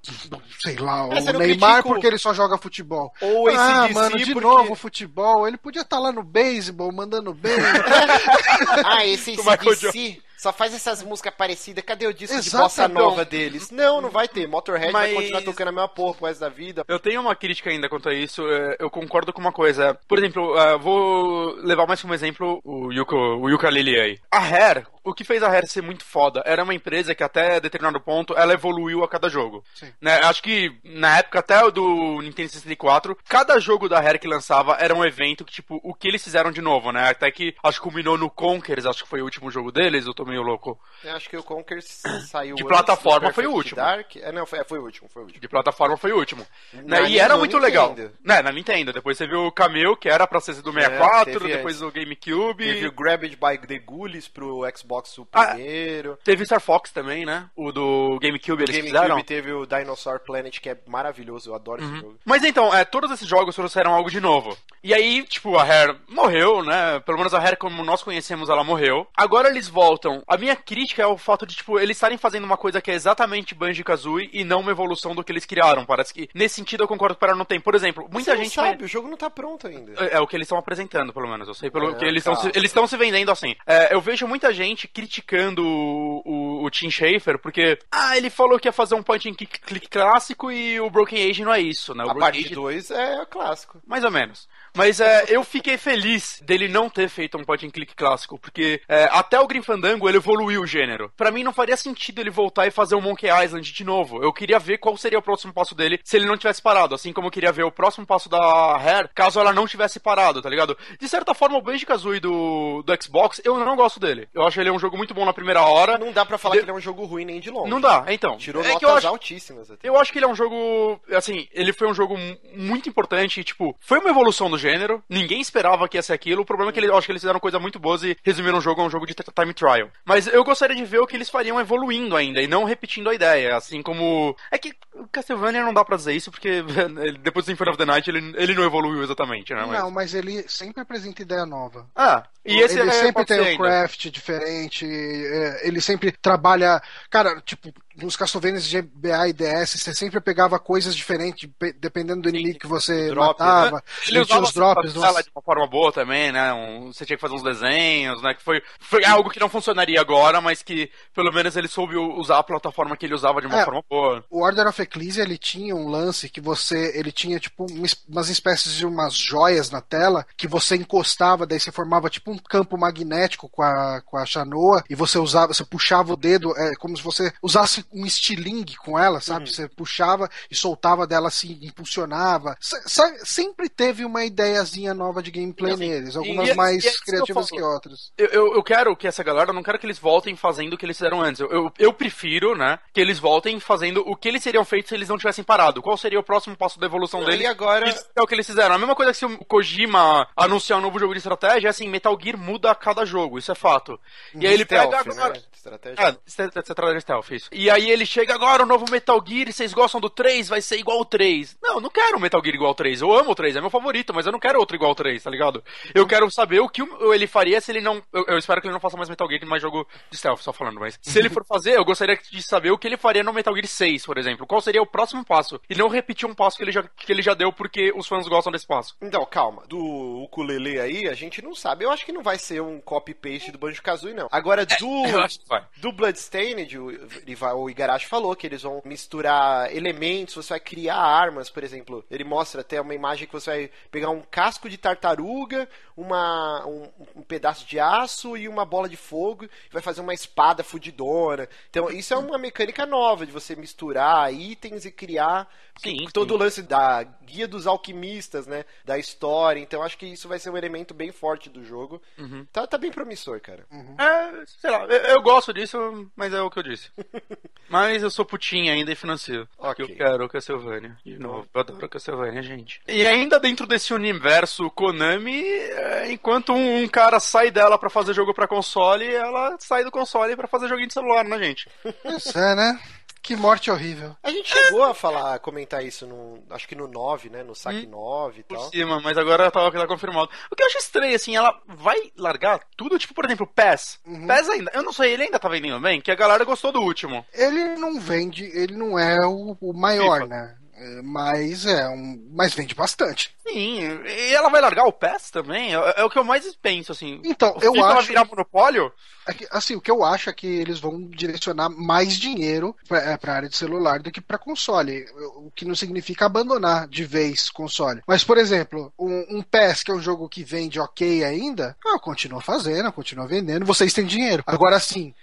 sei lá, É, o Neymar porque ele só joga futebol. Ou esse ah, DC mano, de porque- novo futebol, ele podia estar lá no beisebol mandando bem. Ah, esse CDC só faz essas músicas parecidas. Cadê o disco de bossa nova deles? Não, não vai ter. Motorhead vai Mas- continuar tocando a mesma porra pro resto da vida. Eu tenho uma crítica ainda quanto a isso. é, Eu concordo com uma coisa. Por exemplo, é, vou levar mais como exemplo o Yuko, o Yuka Lili aí. A Rare, o que fez a Rare ser muito foda era uma empresa que até determinado ponto ela evoluiu a cada jogo. Sim. Né? Acho que na época até o do Nintendo 64, cada jogo da Rare que lançava era um evento que, tipo, o que eles fizeram de novo, né? Até que acho que culminou no Conquers, acho que foi o último jogo deles, eu tô meio louco. Eu acho que o Conker saiu De plataforma foi o último. Dark. É, não, foi, é, foi o último, foi o último. De plataforma foi o último. Né? E era muito Nintendo. legal. Né, na Nintendo. Depois você viu o Camille, que era pra ser do 64, É, depois o GameCube. Teve o Grabbed by the Ghoulies pro Xbox o Ah, primeiro. Teve Star Fox também, né? O do GameCube eles GameCube fizeram. teve o Dinosaur Planet, que é maravilhoso, eu adoro esse jogo. Mas então, é, todos esses jogos trouxeram algo de novo. E aí, tipo, a Rare morreu, né? Pelo menos a Rare, como nós conhecemos, ela morreu. Agora eles voltam. A minha crítica é o fato de, tipo, eles estarem fazendo uma coisa que é exatamente Banjo-Kazooie e não uma evolução do que eles criaram. Parece que, nesse sentido, eu concordo com ela não tem. Por exemplo, muita Você gente... sabe, o jogo não tá pronto ainda. É, é o que eles estão apresentando, pelo menos. Eu sei pelo É, que eles estão se, eles se vendendo assim. É, eu vejo muita gente criticando o, o, o Tim Schafer porque ah, ele falou que ia fazer um point and click, clássico e o Broken Age não é isso, né? O A Broken parte Age 2 é clássico. mais ou menos. Mas é, eu fiquei feliz dele não ter feito um point and click clássico, porque é, até o Grim Fandango ele evoluiu o gênero. Pra mim não faria sentido ele voltar e fazer o Monkey Island de novo. Eu queria ver qual seria o próximo passo dele se ele não tivesse parado, assim como eu queria ver o próximo passo da Rare caso ela não tivesse parado, tá ligado? De certa forma, o Banjo-Kazooie do, do Xbox, eu não gosto dele. Eu acho ele um jogo muito bom na primeira hora. Não dá pra falar De- que ele é um jogo ruim nem de longe. Não dá, então. Tirou é notas eu acho, altíssimas até. eu acho que ele é um jogo, assim, ele foi um jogo mu- muito importante, e, tipo, foi uma evolução do gênero, ninguém esperava que ia ser aquilo, o problema é que ele, eu acho que eles fizeram coisa muito boas e resumiram o jogo a um jogo de time trial. Mas eu gostaria de ver o que eles fariam evoluindo ainda, e não repetindo a ideia, assim como... É que o Castlevania não dá pra dizer isso, porque depois do Symphony of the Night ele, ele não evoluiu exatamente, né? Mas... Não, mas ele sempre apresenta ideia nova. Ah, e esse ele é, sempre tem um craft diferente, é, ele sempre trabalha. Cara, tipo, nos Castlevanias de GBA e DS, você sempre pegava coisas diferentes, pe- dependendo do inimigo que você drop, matava. né? Ele usava os drops. ela nossa. de uma forma boa também, né? Um- você tinha que fazer uns desenhos, né? Que foi, foi algo que não funcionaria agora, mas que pelo menos ele soube usar a plataforma que ele usava de uma É. forma boa. O Order of Ecclesia ele tinha um lance que você ele tinha tipo um umas espécies de umas joias na tela que você encostava daí você formava tipo um campo magnético com a com a chanoa e você usava você puxava o dedo é como se você usasse um estilingue com ela sabe você puxava e soltava dela assim impulsionava sa- sempre teve uma ideiazinha nova de gameplay Assim, neles e- algumas e mais e que criativas falo. que outras Eu, eu, eu quero que essa galera, eu não quero que eles voltem fazendo o que eles fizeram antes. Eu, eu, eu prefiro, né, que eles voltem fazendo o que eles seriam feitos se eles não tivessem parado. Qual seria o próximo passo da evolução E deles? agora- Isso é o que eles fizeram. A mesma coisa que se o Kojima anunciar um novo jogo de estratégia, é assim, Metal Gear muda a cada jogo, isso é fato. E aí ele Stealth, pega agora... né? Estratégia. É, estra- estratégia stealth, isso. E aí ele chega agora, o novo Metal Gear, vocês gostam do 3, vai ser igual o 3. Não, eu não quero um Metal Gear igual ao 3. Eu amo o 3, é meu favorito, mas eu não quero outro igual ao 3, tá ligado? Eu quero saber o que o- ele faria se ele não. Eu, eu espero que ele não faça mais Metal Gear, mais jogo de stealth, só falando, mas. Se ele for fazer, eu gostaria de saber o que ele faria no Metal Gear 6, por exemplo. Qual seria o próximo passo? E não repetir um passo que ele já, que ele já deu porque os fãs gostam desse passo. Então, calma. Do ukulele aí, a gente não sabe. Eu acho que não vai ser um copy-paste do Banjo-Kazooie, não. Agora, do... Eu acho que vai. Do Bloodstained, o, Iva- o Igarashi falou que eles vão misturar elementos, você vai criar armas, por exemplo. Ele mostra até uma imagem que você vai pegar um casco de tartaruga, uma, um, um pedaço de aço e uma bola de fogo, e vai fazer uma espada fudidona. Então, isso é uma mecânica nova de você misturar itens e criar Sim, todo sim. o lance da guia dos alquimistas, né? Da história. Então, acho que isso vai ser um elemento bem forte do jogo. Uhum. Tá, tá bem promissor, cara. É, sei lá, eu, eu gosto disso, mas é o que eu disse. mas eu sou putinha ainda e financio. Ok. Eu quero Castlevania. De novo, eu adoro Castlevania, gente. E ainda dentro desse universo Konami, é, enquanto um, um cara sai dela pra fazer jogo pra console, ela sai do console pra fazer joguinho de celular, né, gente? Isso é, né? Que morte horrível. A gente chegou a falar, comentar isso no, acho que no 9, né? No Hum. saque 9 e Por tal. cima, mas agora tá, tá confirmado. O que eu acho estranho, assim, ela vai largar tudo, tipo, por exemplo, PES. PES ainda, eu não sei, ele ainda tá vendendo bem, que a galera gostou do último. Ele não vende, ele não é o, o maior, FIFA. né? Mas é um. Mas vende bastante. Sim, e ela vai largar o PES também? É, é o que eu mais penso, assim. Então, eu acho. virar monopólio? é que, assim, o que eu acho é que eles vão direcionar mais dinheiro pra, é, pra área de celular do que pra console. O que não significa abandonar de vez console. Mas, por exemplo, um, um PES, que é um jogo que vende ok ainda, ah, continua fazendo, continua vendendo, vocês têm dinheiro. Agora, assim.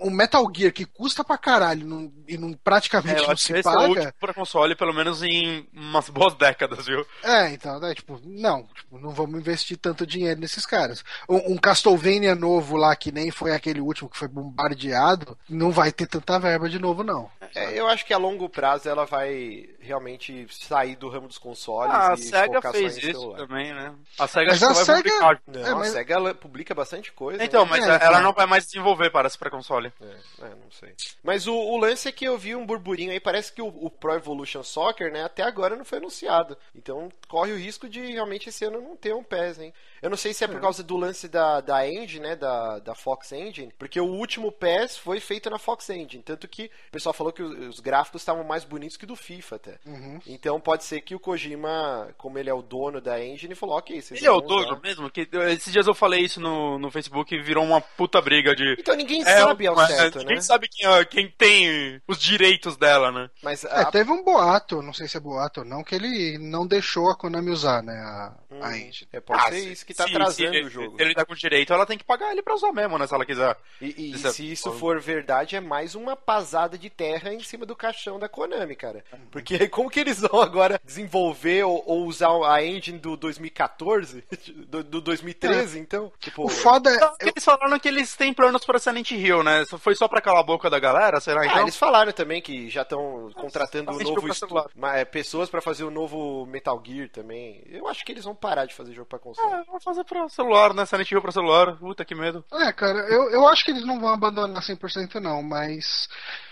Um Metal Gear que custa pra caralho não- e não, É, praticamente eu não se esse é o paga. último pra console, pelo menos em umas boas décadas, viu? É, então, né, tipo, não, tipo, não vamos investir tanto dinheiro nesses caras. Um, um Castlevania novo lá, que nem foi aquele último que foi bombardeado, não vai ter tanta verba de novo, não. É, eu acho que a longo prazo ela vai realmente sair do ramo dos consoles Ah, a e SEGA focar só fez em isso celular. também, né? A SEGA Mas a vai SEGA- publicar. Não, É, mas- a SEGA ela publica bastante coisa. Então, né? mas É, ela não vai mais desenvolver, parece, pra console. É, é, não sei. Mas o, o lance é que eu vi um burburinho aí, parece que o, o Pro Evolution Soccer, né, até agora não foi anunciado. Então corre o risco de realmente esse ano não ter um PES, hein? Eu não sei se é por causa do lance da, da Engine, né, da, da Fox Engine, porque o último PES foi feito na Fox Engine, tanto que o pessoal falou que os, os gráficos estavam mais bonitos que do FIFA até. ainda. Então pode ser que o Kojima, como ele é o dono da engine, falou, ok, vocês Ele é o dono usar. mesmo? Que, esses dias eu falei isso no, no Facebook e virou uma puta briga de. Então ninguém É, sabe ao é, certo, Ninguém né? sabe quem, é- quem tem os direitos dela, né? Mas É, a- teve um boato, não sei se é boato ou não, que ele não deixou a Konami usar, né, a, a engine. é, pode Ah, ser se- isso que tá se- atrasando se, o jogo. Se ele tá com direito, ela tem que pagar ele pra usar mesmo, né? Se ela quiser. E, e Isso é- se isso for verdade, é mais uma pasada de terra em cima do caixão da Konami, cara. Porque como que eles vão agora desenvolver ou, ou usar a engine do 2014? Do, do 2013, então? Tipo, O foda é. Eles falaram que eles têm planos pra Silent Hill, né? Foi só pra calar a boca da galera, será Ah, então? eles falaram também que já estão contratando um novo estu- é, pessoas pra fazer o novo Metal Gear também. Eu acho que eles vão parar de fazer jogo pra console. É, vou fazer pra celular, né? Silent Hill pra celular. Puta que medo. É, cara, eu, eu acho que eles não vão abandonar 100% não, mas ah,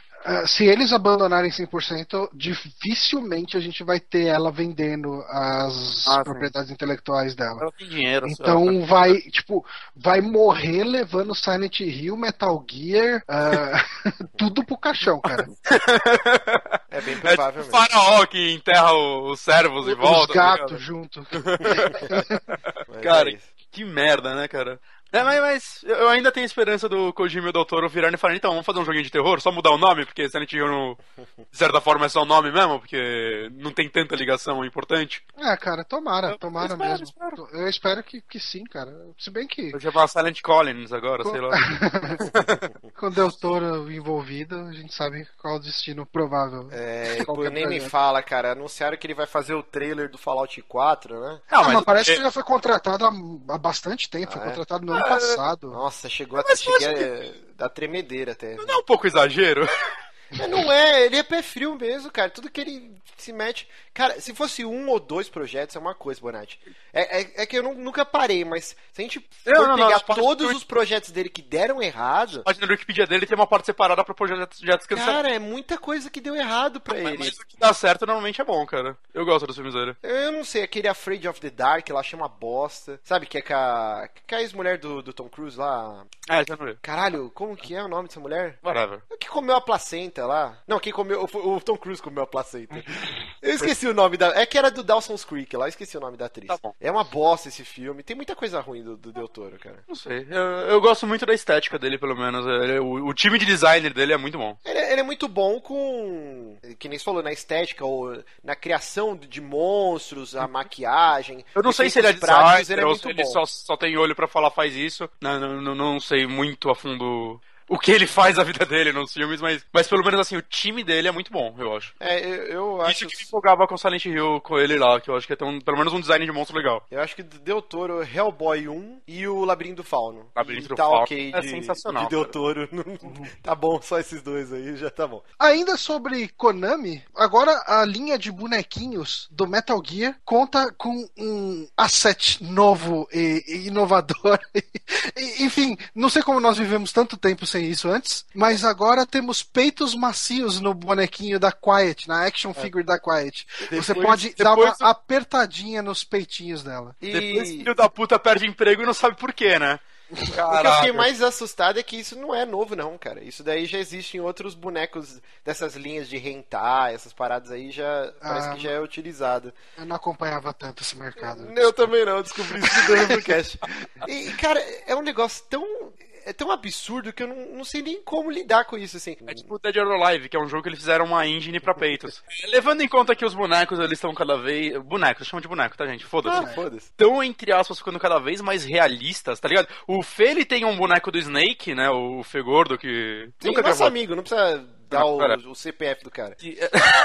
se eles abandonarem 100%, dificilmente a gente vai ter ela vendendo as Ah, sim. propriedades intelectuais dela. Ela tem dinheiro. Então vai, tipo, vai morrer levando Silent Hill, Metal Gear, ah, tudo pro caixão, cara. É bem É provável tipo mesmo. o faraó que enterra os servos de volta. Os tá gatos junto. Cara, é que merda, né, cara? É, mas, mas eu ainda tenho esperança do Kojima e do Toro virarem e falarem, então, vamos fazer um joguinho de terror, só mudar o nome, porque Silent Hill, no- de certa forma, é só o nome mesmo, porque não tem tanta ligação importante. É, cara, tomara, tomara espero, mesmo. espero. Eu espero que, que sim, cara. Se bem que Vai chamar Silent Collins agora, sei lá. com Del Toro envolvido, a gente sabe qual o destino provável. É, qualquer nem me fala, cara. Anunciaram que ele vai fazer o trailer do Fallout 4, né? Ah, mas, parece é- que já foi contratado há, há bastante tempo, foi Ah, é? contratado no ano passado. Nossa, chegou a Mas eu cheguei a dar tremedeira até. Não é um pouco exagero? Mas não é, ele é pé frio mesmo, cara. Tudo que ele se mete. Cara, se fosse um ou dois projetos é uma coisa, Bonatti. É, é, é que eu nu- nunca parei, mas se a gente for Não, não, não, pegar todos do- os projetos dele que deram errado, A página do Wikipedia dele tem uma parte separada pra projetos projetos que cara, é muita coisa que deu errado pra mas, ele. mas o que dá certo normalmente é bom, cara. Eu gosto dos filmes dele. Eu não sei, aquele Afraid of the Dark, lá chama bosta. Sabe, que é com a, com a ex-mulher do, do Tom Cruise lá. É, já não vi. Caralho, como que é o nome dessa mulher? Whatever. O que comeu a placenta lá? Não, quem comeu. O, Tom Cruise comeu a placenta. Eu esqueci o nome da. É que era do Dawson's Creek lá, esqueci o nome da atriz. Tá. É uma bosta esse filme. Tem muita coisa ruim do, do Del Toro, cara. Não sei. Eu, eu gosto muito da estética dele, pelo menos. Ele- o, o time de designer dele é muito bom. Ele, ele é muito bom com. Que nem você falou, na estética, ou na criação de monstros, a maquiagem. Eu não sei se ele é práticos, designer ele é muito ele bom. só, só tem olho pra falar faz isso. Não, não, não sei muito a fundo o que ele faz na vida dele nos filmes, mas, mas pelo menos assim, o time dele é muito bom, eu acho. É, eu, eu acho. Isso que me empolgava com Silent Hill, com ele lá, que eu acho que é um, pelo menos um design de monstro legal. Eu acho que Del Toro, Hellboy 1 e o Labirinto do Fauno. Labirinto E do tá Fauno ok é de, sensacional, De Del. Toro. tá bom, só esses dois aí já tá bom. Ainda sobre Konami, agora a linha de bonequinhos do Metal Gear conta com um asset novo e, e inovador. E, enfim, não sei como nós vivemos tanto tempo sem isso antes, mas agora temos peitos macios no bonequinho da Quiet, na action figure da Quiet. Você Depois- pode dar uma apertadinha nos peitinhos dela. E Depois filho da puta perde emprego e não sabe por quê, né? o que eu fiquei mais assustado é que isso não é novo, não, cara. Isso daí já existe em outros bonecos dessas linhas de rentar, essas paradas aí já. Parece Ah, que já é utilizado. Eu não acompanhava tanto esse mercado. Eu também não, descobri isso no cast. E, cara, é um negócio tão. É tão absurdo que eu não, não sei nem como lidar com isso, assim. É tipo o Dead or Alive, que é um jogo que eles fizeram uma engine pra peitos. Levando em conta que os bonecos, eles estão cada vez... Bonecos, chama de boneco, tá, gente? Foda-se. Ah, foda-se. Estão, entre aspas, ficando cada vez mais realistas, tá ligado? O Fê, ele tem um boneco do Snake, né? O Fê Gordo, que... Sim, nunca nosso gravou. amigo, não precisa Ah, o, o CPF do cara. Que,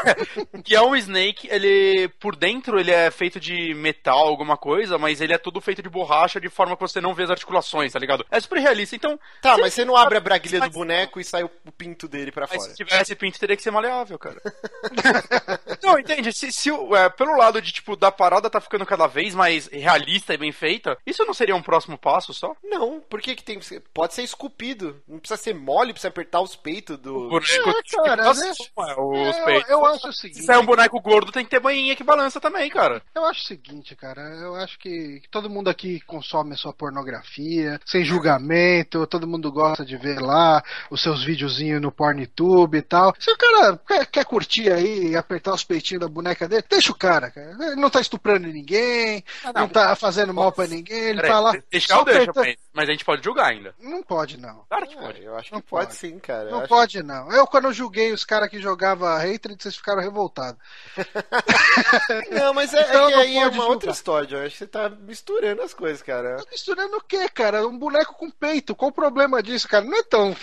que é um Snake, ele por dentro ele é feito de metal, alguma coisa, mas ele é todo feito de borracha de forma que você não vê as articulações, tá ligado? É super realista. Então, Tá, mas você não abre a braguilha do boneco e sai o pinto dele pra fora. se tivesse pinto, teria que ser maleável, cara. não, entende? Se, se é, pelo lado de, tipo, da parada tá ficando cada vez mais realista e bem feita, isso não seria um próximo passo só? Não, por que que tem? Pode ser esculpido. Não precisa ser mole, precisa apertar os peitos do... O boneco É, cara, Nossa, né? é, os É, eu, peitos. eu acho o Se seguinte. sair um boneco gordo, tem que ter banhinha que balança também, cara. Eu acho o seguinte, cara. Eu acho que, todo mundo aqui consome a sua pornografia, sem julgamento, todo mundo gosta de ver lá os seus videozinhos no PornTube e tal. Se o cara quer, quer curtir aí e apertar os peitinhos da boneca dele, deixa o cara, cara. Ele não tá estuprando ninguém, não, tá fazendo mal pra ninguém, ele Peraí, tá lá. deixar só eu mas- mas a gente pode julgar ainda. Não pode, não. Claro que Ah, pode. eu acho que Não pode. pode. sim, cara. Eu Não acho- pode, não. Eu, quando eu julguei os caras que jogavam Hatred, vocês ficaram revoltados. Não, mas é, é Então que não aí é uma julgar. outra história. Eu acho que você tá misturando as coisas, cara. Tá misturando o quê, cara? Um boneco com peito. Qual o problema disso, cara? Não é tão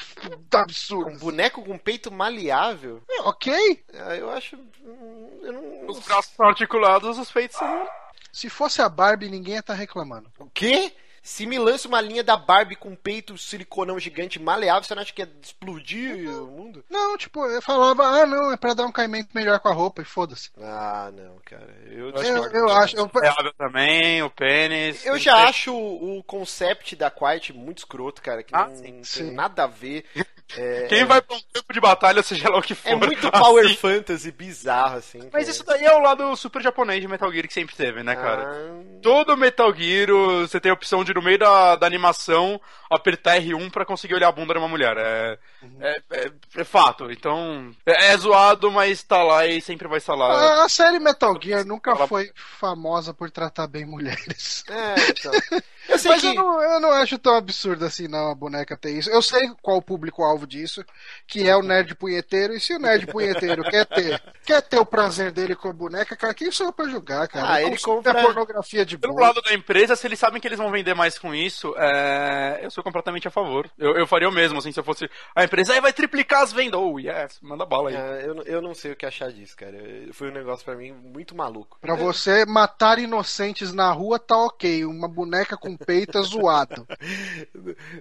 absurdo. Um boneco com peito maleável? É, ok. Ah, Eu acho. hum, Eu não. Os braços são articulados, os peitos são. Se fosse a Barbie, ninguém ia estar reclamando. O quê? Se me lança uma linha da Barbie com peito siliconão gigante maleável, você não acha que ia explodir o mundo? Não, tipo, eu falava, ah, não, é pra dar um caimento melhor com a roupa, e foda-se. Ah, não, cara. Eu, Eu, eu acho. Eu, Reável também, o pênis. eu já acho o, o concept da Quiet muito escroto, cara, que Ah, não, sim, não tem sim. nada a ver. É, Quem vai pra um campo de batalha, seja lá o que for. é muito power assim. fantasy bizarro, assim. Mas cara. isso daí é o lado super japonês de Metal Gear que sempre teve, né, cara? Ah, Todo Metal Gear, você tem a opção de, no meio da, da animação, apertar R1 pra conseguir olhar a bunda de uma mulher. É, é, é- é fato. Então, é, é zoado, mas tá lá e sempre vai estar lá. a, a série Metal Gear nunca Fala- foi famosa por tratar bem mulheres. É, então. Eu sei Mas que. eu não, eu não acho tão absurdo assim, não, a boneca ter isso. Eu sei qual o público-alvo disso, que é o nerd punheteiro, e se o nerd punheteiro quer ter, quer ter o prazer dele com a boneca, cara, quem sou eu pra julgar, cara? Ah, Eu ele compra- a pornografia de Pelo boa. lado da empresa, se eles sabem que eles vão vender mais com isso, é, eu sou completamente a favor. Eu, eu faria o mesmo, assim, se eu fosse a empresa, aí vai triplicar as vendas. Oh, yes, manda bala aí. Ah, eu, não- eu não sei o que achar disso, cara. Foi um negócio pra mim muito maluco. Pra você matar inocentes na rua, tá ok. Uma boneca com peito é zoado.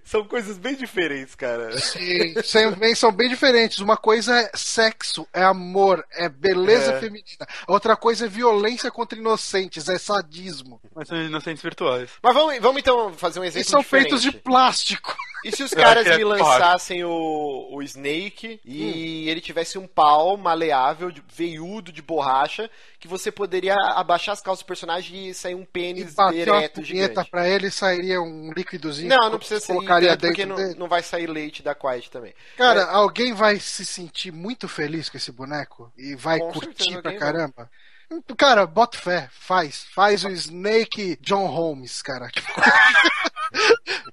São coisas bem diferentes, cara. Sim, são bem, são bem diferentes. Uma coisa é sexo, é amor, é beleza É. feminina. Outra coisa é violência contra inocentes, é sadismo. Mas são inocentes virtuais. Mas vamos, vamos então fazer um E exemplo são diferente. feitos de plástico. E se os caras me é lançassem o, o Snake e ele tivesse um pau maleável, de, veiudo, de borracha, que você poderia abaixar as calças do personagem e sair um E pênis uma ereto gigante? pra ele sairia um líquidozinho. Não, não precisa ser colocaria tanto, porque dentro não, não vai sair leite da Quiet também. Cara, É, alguém vai se sentir muito feliz com esse boneco e vai Com curtir certeza pra alguém vai. Cara, bota fé, faz. Faz o Snake John Holmes, cara.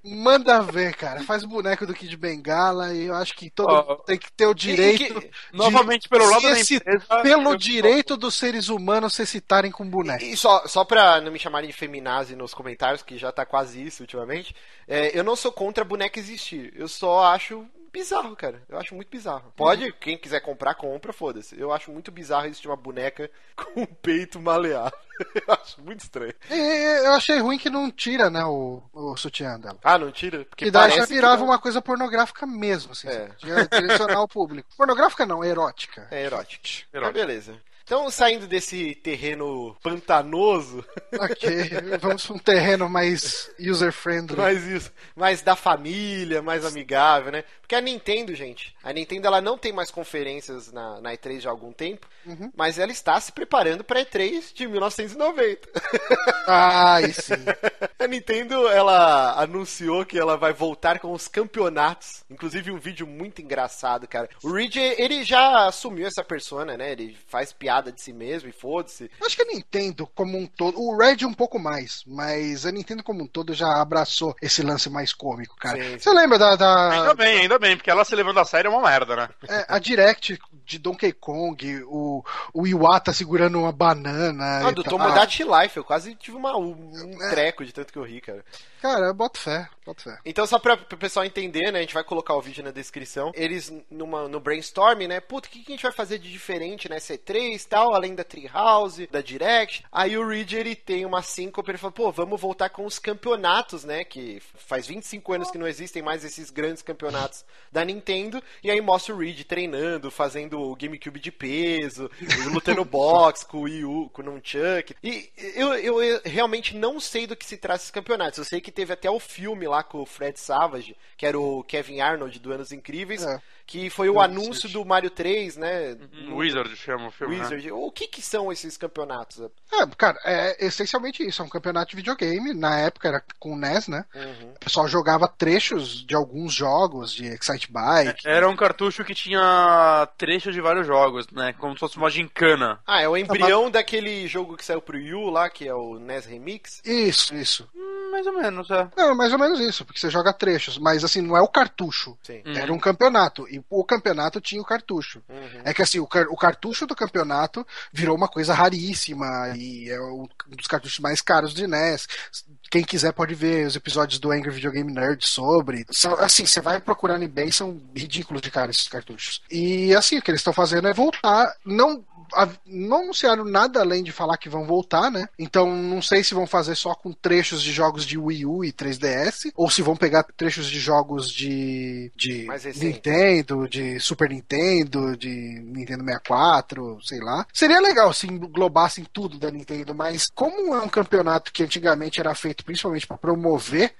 Manda ver, cara. Faz o boneco do Kid Bengala e eu acho que todo mundo tem que ter o direito. que- de Novamente, pelo lado da empresa. Pelo eu- direito dos seres humanos se excitarem com boneco. E só, só pra não me chamarem de feminazi nos comentários, que já tá quase isso ultimamente, é, eu não sou contra a boneca existir. Eu só acho bizarro, cara. Eu acho muito bizarro. Pode, quem quiser comprar, compra, foda-se. Eu acho muito bizarro existir uma boneca com um peito maleável. Eu acho muito estranho. E eu achei ruim que não tira, né, o, o sutiã dela. Ah, não tira? Porque Que daí já virava uma coisa pornográfica mesmo, assim. É. Ia direcionar o público. Pornográfica não, erótica. É erótico. Mas Erótico. beleza. Então, saindo desse terreno pantanoso, Ok, vamos pra um terreno mais user-friendly. mais isso, mais da família, mais amigável, né? Porque a Nintendo, gente, a Nintendo ela não tem mais conferências na, na E3 já há algum tempo, Uhum. mas ela está se preparando para a E3 de 1990. Ai, sim. A Nintendo, ela anunciou que ela vai voltar com os campeonatos. Inclusive um vídeo muito engraçado, cara. O Reed, ele já assumiu essa persona, né? Ele faz piada de si mesmo e foda-se. Acho que a Nintendo como um todo, o Red um pouco mais, mas a Nintendo como um todo já abraçou esse lance mais cômico, cara. Sim, sim. Você lembra da, da- Ainda bem, ainda bem, porque ela se levando a sério é uma merda, né? é, a Direct de Donkey Kong, o, o Iwata segurando uma banana. Ah, e do. Tomodachi Life, eu quase tive uma, um É. treco de tanto que eu ri, cara. Cara, fé, bota fé. Então, só pra, pro pessoal entender, né? A gente vai colocar o vídeo na descrição. Eles, numa, no brainstorm, né? Puta, o que, que a gente vai fazer de diferente na C3 e tal, além da Treehouse, da Direct? Aí o Reed, ele tem uma síncope, ele fala, pô, vamos voltar com os campeonatos, né? Que faz 25 anos que não existem mais esses grandes campeonatos da Nintendo. E aí mostra o Reed treinando, fazendo o GameCube de peso, lutando boxe com o Wii U, com o Nunchuck. E eu, eu, eu realmente não sei do que se trata esses campeonatos. Eu sei que teve até o filme lá lá com o Fred Savage, que era o Kevin Arnold do Anos Incríveis, É. que foi o anúncio do Mario 3, né? Um Wizard chama o filme. né? Wizard. O que que são esses campeonatos? É, cara, é essencialmente isso. É um campeonato de videogame. Na época era com o NES, né? Uhum. O pessoal jogava trechos de alguns jogos, de Excite Bike. Era um cartucho que tinha trechos de vários jogos, né? Como se fosse uma gincana. Ah, é o embrião daquele jogo que saiu pro Wii U lá, que é o NES Remix. Isso, isso. Hum, mais ou menos, é. Não, mais ou menos isso, porque você joga trechos. Mas assim, não é o cartucho. Sim. Era um campeonato. E o campeonato tinha o cartucho. Uhum. É que assim, o, car- o cartucho do campeonato virou uma coisa raríssima e é um dos cartuchos mais caros de NES. Quem quiser pode ver os episódios do Angry Video Game Nerd sobre. São- assim, você vai procurando em eBay, são ridículos de cara esses cartuchos. E assim, o que eles estão fazendo é voltar. Não, não anunciaram nada além de falar que vão voltar, né? Então não sei se vão fazer só com trechos de jogos de Wii U e 3DS, ou se vão pegar trechos de jogos de, de. Nintendo, de Super Nintendo, de Nintendo 64, sei lá. Seria legal se englobassem tudo da Nintendo, mas como é um campeonato que antigamente era feito principalmente para promover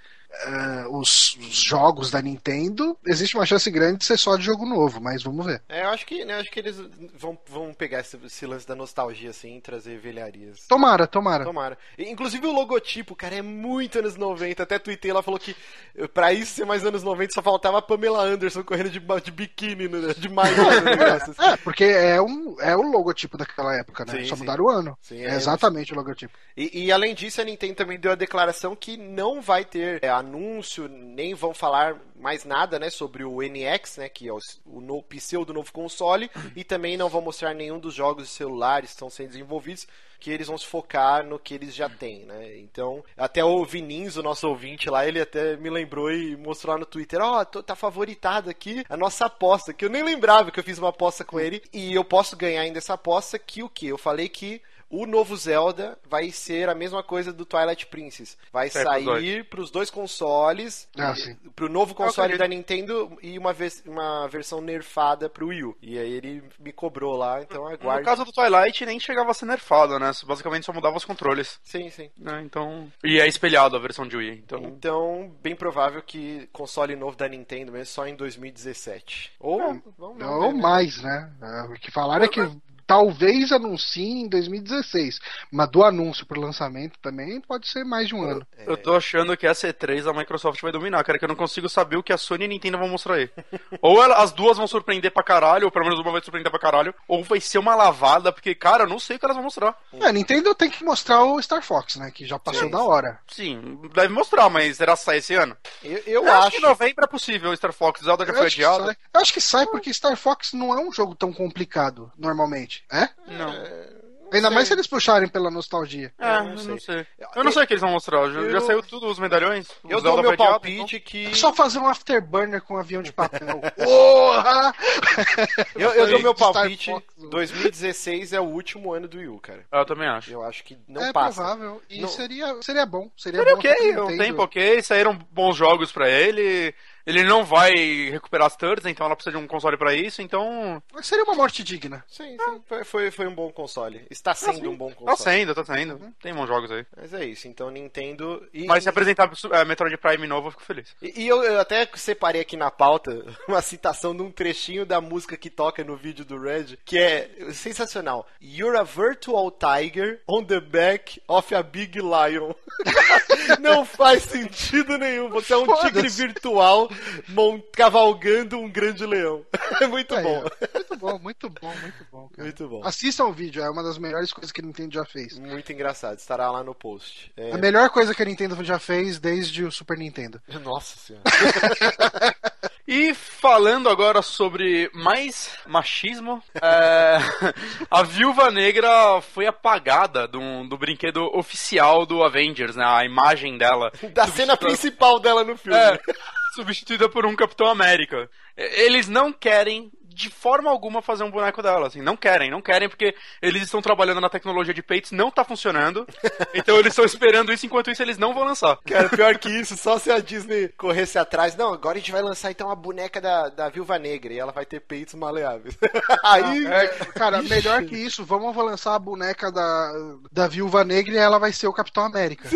eh, os, os jogos da Nintendo, existe uma chance grande de ser só de jogo novo, mas vamos ver. É, eu acho que, né, acho que eles vão, vão pegar esse, esse lance da nostalgia, assim, e trazer velharias. Tomara, tomara. Tomara. E, Inclusive o logotipo, cara, é muito anos 90. Até tuitei lá, falou que eh, pra isso ser mais anos 90 só faltava a Pamela Anderson correndo de, de biquíni, né, de no negócio, assim. É, porque é, um, é o logotipo daquela época, né? Sim, Só sim. mudaram o ano. Sim, é é, exatamente o logotipo. E, e, além disso, a Nintendo também deu a declaração que não vai ter é, anúncio, nem vão falar mais nada, né, sobre o NX, né, que é o, o pseudo novo console, e também não vão mostrar nenhum dos jogos de celulares que estão sendo desenvolvidos, que eles vão se focar no que eles já têm, né? Então, até o Vinins, o nosso ouvinte lá, ele até me lembrou e mostrou lá no Twitter, ó, tô- tá favoritado aqui a nossa aposta, que eu nem lembrava que eu fiz uma aposta com ele, e eu posso ganhar ainda essa aposta que o que? Eu falei que o novo Zelda vai ser a mesma coisa do Twilight Princess. Vai É, pros sair para os dois consoles, Ah, sim. para o novo console da Nintendo e uma, vers- uma versão nerfada para o Wii U. E aí ele me cobrou lá, então aguarde. No caso do Twilight, nem chegava a ser nerfado, né? Basicamente só mudava os controles. Sim, sim. Né? Então. E é espelhado a versão de Wii. Então. Então, bem provável que console novo da Nintendo mesmo só em 2017. Ou, vamos, vamos Ou né? mais, né? É, O que falaram é que talvez anuncie em 2016. Mas do anúncio pro lançamento também pode ser mais de um ano. Eu tô achando que essa E3 a Microsoft vai dominar, cara, que eu não consigo saber o que a Sony e a Nintendo vão mostrar aí. ou ela- as duas vão surpreender pra caralho, ou pelo menos uma vai surpreender pra caralho, ou vai ser uma lavada, porque, cara, eu não sei o que elas vão mostrar. É, a Nintendo tem que mostrar o Star Fox, né? Que já passou Sim, da hora. Sim, deve mostrar, mas será que sai esse ano? Eu, eu Eu acho. que novembro é possível, Star Fox, Zelda já Eu foi acho, adiado. eu acho que sai porque Star Fox não é um jogo tão complicado, normalmente. É? Não. Ainda sei. mais se eles puxarem pela nostalgia. É, Eu eu não não, sei. sei. Eu não sei o que eles vão mostrar. Já, Eu- já saiu tudo os medalhões? Eu dou meu palpite que. É só fazer um afterburner com um avião de papel. Porra! Eu, eu dou meu palpite. Fox. 2016 é o último ano do Wii U, cara. então. Eu também acho. Eu acho que não é passa. provável. E Não- seria, seria bom. Seria, Seria bom ok, é um tempo ok, saíram bons jogos pra ele. Ele não vai recuperar as turns, então ela precisa de um console pra isso, então. Mas seria uma morte digna. Sim, sim. Foi, foi, foi um bom console. Está sendo um bom Tá console. sendo, tá sendo. Tem bons jogos aí. Mas é isso. Então, Nintendo. E, Mas se apresentar é, Metroid Prime novo, eu fico feliz. e, e eu, eu até separei aqui na pauta uma citação de um trechinho da música que toca no vídeo do Red, que é sensacional. You're a virtual tiger on the back of a big lion. Não faz sentido nenhum. Você é um tigre virtual cavalgando um grande leão. É muito Aí, bom. ó. Muito bom, muito bom, muito bom. Cara. Muito bom. Assistam o vídeo, é uma das melhores coisas que a Nintendo já fez. Muito engraçado. Estará lá no post. É- A melhor coisa que a Nintendo já fez desde o Super Nintendo. Nossa senhora. E falando agora sobre mais machismo, é, a Viúva Negra foi apagada do, do brinquedo oficial do Avengers, né? A imagem dela. Da cena principal dela no filme. É, substituída por um Capitão América. Eles não querem de forma alguma fazer um boneco dela, assim, não querem, não querem porque eles estão trabalhando na tecnologia de peitos, não tá funcionando, então eles estão esperando isso, enquanto isso eles não vão lançar. Cara, pior que isso, só se a Disney corresse atrás, não, agora a gente vai lançar então a boneca da, da Viúva Negra e ela vai ter peitos maleáveis. Aí, É, cara, melhor que isso, vamos lançar a boneca da, da Viúva Negra e ela vai ser o Capitão América.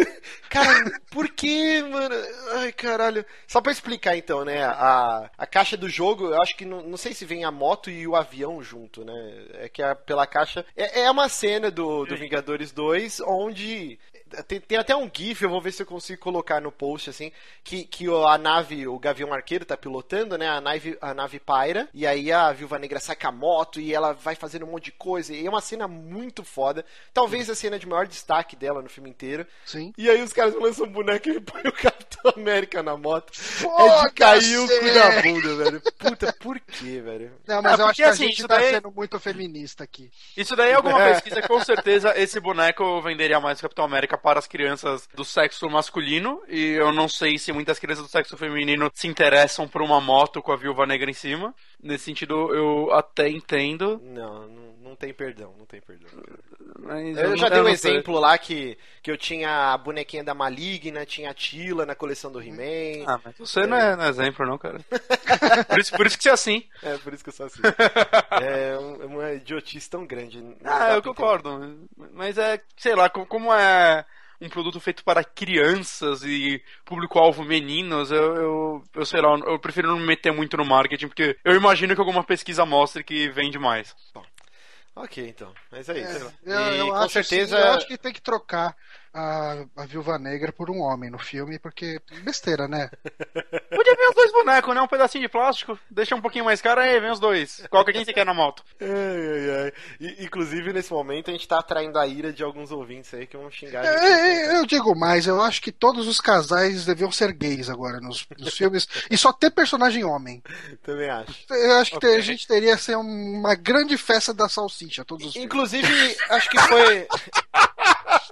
Cara, por que, mano? Ai, caralho. Só pra explicar então, né? A, a caixa do jogo, eu acho que não, não sei se vem a moto e o avião junto, né? É que a, pela caixa. É, é uma cena do, do Vingadores 2 onde. Tem, tem até um GIF, eu vou ver se eu consigo colocar no post, assim, que, que a nave, o Gavião Arqueiro tá pilotando, né? A nave, a nave paira, e aí a Viúva Negra sai com a moto e ela vai fazendo um monte de coisa. E é uma cena muito foda. Talvez a cena de maior destaque dela no filme inteiro. Sim. E aí os caras lançam um boneco e põe o Capitão América na moto. é de cair o cu na bunda, velho. Puta, por quê, velho? Não, mas Ah, eu acho porque, que a assim, gente isso tá daí- sendo muito feminista aqui. Isso daí é alguma pesquisa, com certeza esse boneco venderia mais Capitão América para as crianças do sexo masculino, e eu não sei se muitas crianças do sexo feminino se interessam por uma moto com a viúva negra em cima. Nesse sentido, eu até entendo, Não, não, não tem perdão, não tem perdão. mas Eu não- já dei um sei. exemplo lá que, que eu tinha a bonequinha da Maligna, tinha a Tila na coleção do He-Man. Ah, mas você não é, não é exemplo, não, cara. por, isso, por isso que você é assim. É, por isso que eu sou assim. é um- é uma idiotice tão grande. Ah, eu entender. concordo. Mas é, sei lá, co- como é um produto feito para crianças e público-alvo meninos, eu, eu, eu sei lá, eu prefiro não me meter muito no marketing, porque eu imagino que alguma pesquisa mostre que vende mais. Ok, então. Mas é isso. Eu, e eu com acho, certeza. sim, eu acho que tem que trocar a, a Viúva Negra por um homem no filme, porque besteira, né? Podia vir os dois bonecos, né? Um pedacinho de plástico, deixa um pouquinho mais caro, aí vem os dois. Qual que é quem você quer na moto? Ai, ai, ai. E, inclusive, nesse momento, a gente tá atraindo a ira de alguns ouvintes aí que vão xingar a gente. É, é, eu digo mais, eu acho que todos os casais deviam ser gays agora nos, nos filmes e só ter personagem homem. Também acho. Eu acho que Ok. a gente teria ser uma grande festa da salsicha, todos os filmes. Inclusive, acho que foi.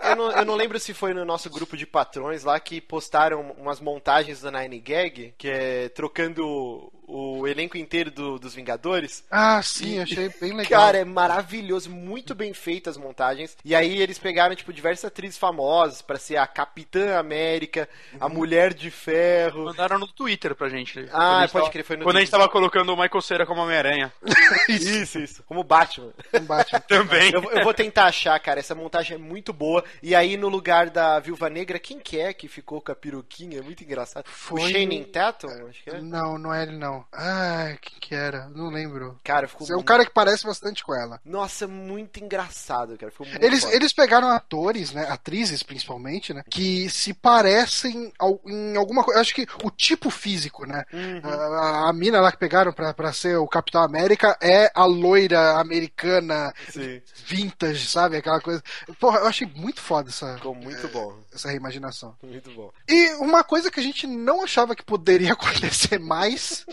Eu não, eu não lembro se foi no nosso grupo de patrões lá que postaram umas montagens da Nine Gag, que é trocando o, elenco inteiro do- dos Vingadores. Ah, sim, achei bem legal. Cara, é maravilhoso, muito bem feitas as montagens. E aí eles pegaram, tipo, diversas atrizes famosas pra ser a Capitã América, a Mulher de Ferro. Mandaram no Twitter pra gente. Ah, gente pode tava- crer, foi no Quando a gente Twitter. tava colocando o Michael Cera como Homem-Aranha. Isso, isso. Como Batman. Um Batman. Também. Eu, eu vou tentar achar, cara. Essa montagem é muito boa. E aí, no lugar da Viúva Negra, quem que é que ficou com a peruquinha? É muito engraçado. Foi o Shane Tatum? Acho que é. Não, não é ele não. Ah, quem que era? Não lembro. Cara, ficou. É um muito- cara que parece bastante com ela. Nossa, muito engraçado, cara. Ficou muito Eles, foda. eles pegaram atores, né, atrizes principalmente, né, que se parecem em alguma coisa. Acho que o tipo físico, né? Uhum. A, a mina lá que pegaram pra, pra ser o Capitão América é a loira americana Sim, vintage, sabe? Aquela coisa. Porra, eu achei muito foda essa, ficou muito bom. Essa reimaginação. Muito bom. E uma coisa que a gente não achava que poderia acontecer mais.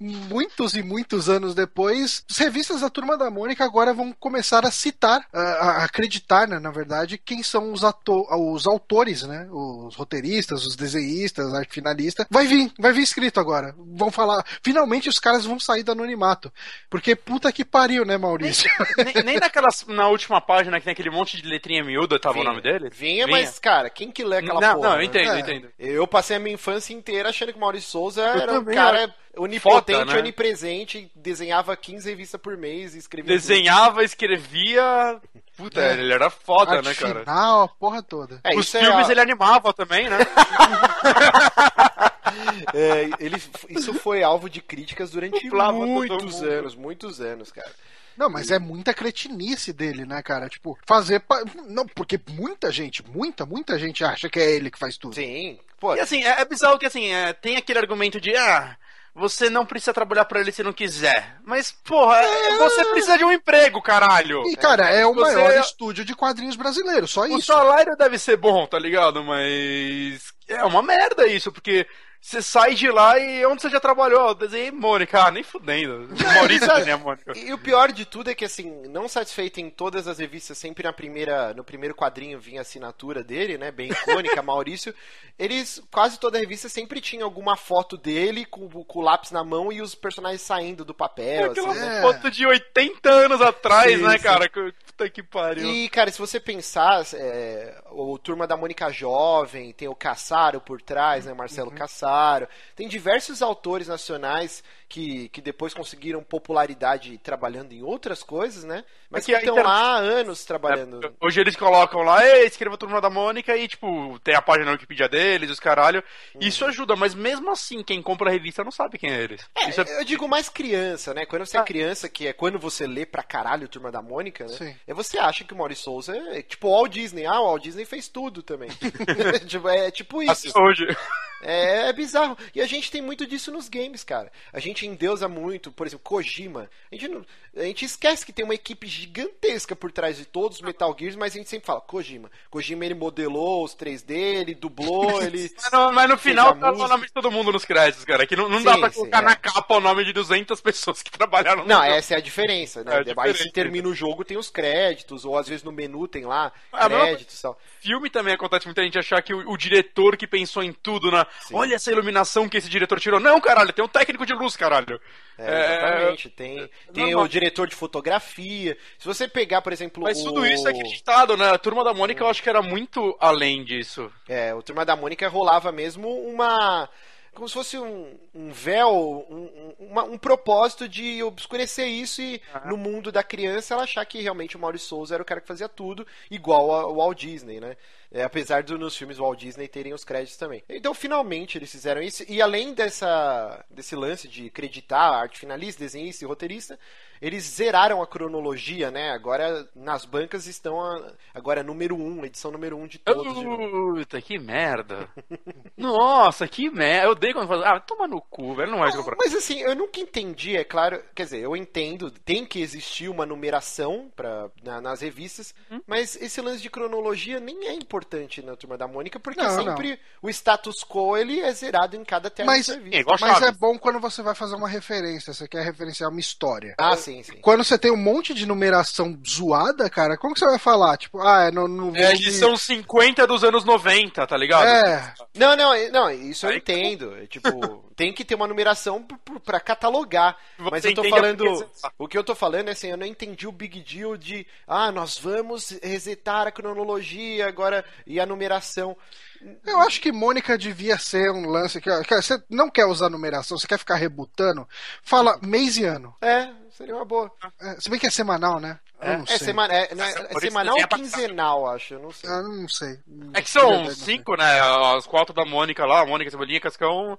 Muitos e muitos anos depois, as revistas da Turma da Mônica agora vão começar a citar, a, a acreditar, né, na verdade, quem são os, ato os autores, né? Os roteiristas, os desenhistas, arte finalista. Vai vir, vai vir escrito agora. Vão falar. Finalmente os caras vão sair do anonimato. Porque puta que pariu, né, Maurício? nem, nem naquelas, na última página que tem aquele monte de letrinha miúda, tava o nome dele? Vinha, mas, cara, quem que lê aquela não, porra? não, eu né? entendo, eu É. entendo. Eu passei a minha infância inteira achando que o Maurício Souza era um cara onipotente, Foda, né? onipresente, desenhava 15 revistas por mês e escrevia. Desenhava, escrevia. Puta, É. ele era foda, Arte né, cara? final, a porra toda. É, Os isso é filmes a- ele animava também, né? É, ele, isso foi alvo de críticas durante muitos anos, muitos anos, cara. Não, mas é muita cretinice dele, né, cara? Tipo, fazer. pa- Não, porque muita gente, muita, muita gente acha que é ele que faz tudo. Sim, pô, E assim, é, é bizarro que assim, é, tem aquele argumento de ah, você não precisa trabalhar pra ele se não quiser. Mas, porra, é- você precisa de um emprego, caralho. E, cara, é o Você- maior estúdio de quadrinhos brasileiro, só O isso. salário deve ser bom, tá ligado? Mas é uma merda isso, porque você sai de lá e onde você já trabalhou? Eu desenhei Mônica. Ah, nem fudendo. Maurício desenha Mônica. E o pior de tudo é que, assim, não satisfeito em todas as revistas, sempre na primeira, no primeiro quadrinho vinha a assinatura dele, né? Bem icônica, Maurício. Eles, quase toda a revista sempre tinha alguma foto dele com, com o lápis na mão e os personagens saindo do papel. Aquela assim, né? foto de 80 anos atrás, Sim, né, cara? Que- Puta que pariu. E, cara, se você pensar, é, o Turma da Mônica Jovem, tem o Caçaro por trás, né? Marcelo Uhum. Caçaro. Tem diversos autores nacionais que, que depois conseguiram popularidade trabalhando em outras coisas, né? Mas É que estão inter- lá há anos trabalhando. É, Hoje eles colocam lá, ei, escreva a turma da Mônica e, tipo, tem a página na Wikipedia deles, os caralho. Isso ajuda, mas mesmo assim, quem compra a revista não sabe quem é eles. É, Isso é- eu digo mais criança, né? Quando você é Ah. criança, que é quando você lê pra caralho Turma da Mônica, né? Sim. É você acha que o Maurício Souza é tipo o Walt Disney. Ah, o Walt Disney fez tudo também. Tipo, é tipo isso. Assista hoje. É, é bizarro. E a gente tem muito disso nos games, cara. A gente endeusa muito, por exemplo, Kojima. A gente, não- a gente esquece que tem uma equipe gigantesca por trás de todos os Metal Gears, mas a gente sempre fala Kojima. Kojima ele modelou os 3D, ele dublou, ele. Mas no, mas no final tá o nome de todo mundo nos créditos, cara. Que não, não Sim, dá pra sim, colocar é. na capa o nome de 200 pessoas que trabalharam no Não, jogo. essa é a diferença, né? É Aí se termina o jogo, tem os créditos, ou às vezes no menu tem lá Ah, mas- créditos e tal. Filme também acontece muita gente achar que o, o diretor que pensou em tudo, na. Olha essa iluminação que esse diretor tirou. Não, caralho, tem um técnico de luz, caralho. É, exatamente. Tem, tem normal. o diretor de fotografia. Se você pegar, por exemplo, Mas o... tudo isso é acreditado, né? A turma da Mônica eu acho que era muito além disso. É, o Turma da Mônica rolava mesmo uma. Como se fosse um, um véu, um, um- uma- um propósito de obscurecer isso e no mundo da criança ela achar que realmente o Maurício Souza era o cara que fazia tudo, igual ao Walt Disney, né? É, apesar de nos filmes Walt Disney terem os créditos também. Então, finalmente, eles fizeram isso. E além dessa, desse lance de acreditar arte finalista, desenhista e roteirista, eles zeraram a cronologia, né? Agora, nas bancas estão a- agora número 1, edição número 1 de todos. de novo. Puta, que merda. Nossa, que merda. Eu odeio quando fala. Ah, toma no cu, velho. Não vai comprar. Mas assim, eu nunca entendi, é claro, quer dizer, eu entendo, tem que existir uma numeração pra, na- nas revistas, Hum? mas esse lance de cronologia nem é importante na Turma da Mônica, porque Não, sempre o status quo ele é zerado em cada tela Mas- de É Mas é bom quando você vai fazer uma referência, você quer referenciar uma história. Ah, sim, sim. Quando você tem um monte de numeração zoada, cara, como que você vai falar? Tipo, ah, é no, no É a volume- edição 50 dos anos 90, tá ligado? É, Não, não, não, isso eu entendo. É, tipo, tem que ter uma numeração p- p- pra catalogar. Você Mas eu tô a falando. O que eu tô falando é assim, eu não entendi o big deal de ah, nós vamos resetar a cronologia agora e a numeração. eu acho que Mônica devia ser um lance que, que você não quer usar numeração, você quer ficar rebutando, fala mês e ano. É, seria uma boa. É, se bem que é semanal, né? Eu não É, sei. semana, é, é- é semanal desenha ou quinzenal, acho, eu não sei. Ah, não sei. É que são cinco, né? As quatro da Mônica lá, Mônica, Cebolinha, Cascão,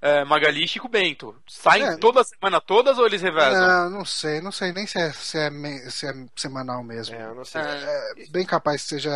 é, Magali e Chico Bento. Saem É. toda semana todas ou eles revezam? Não, não sei, não sei nem se é, se é, se é semanal mesmo. É, eu não sei. É, bem capaz que seja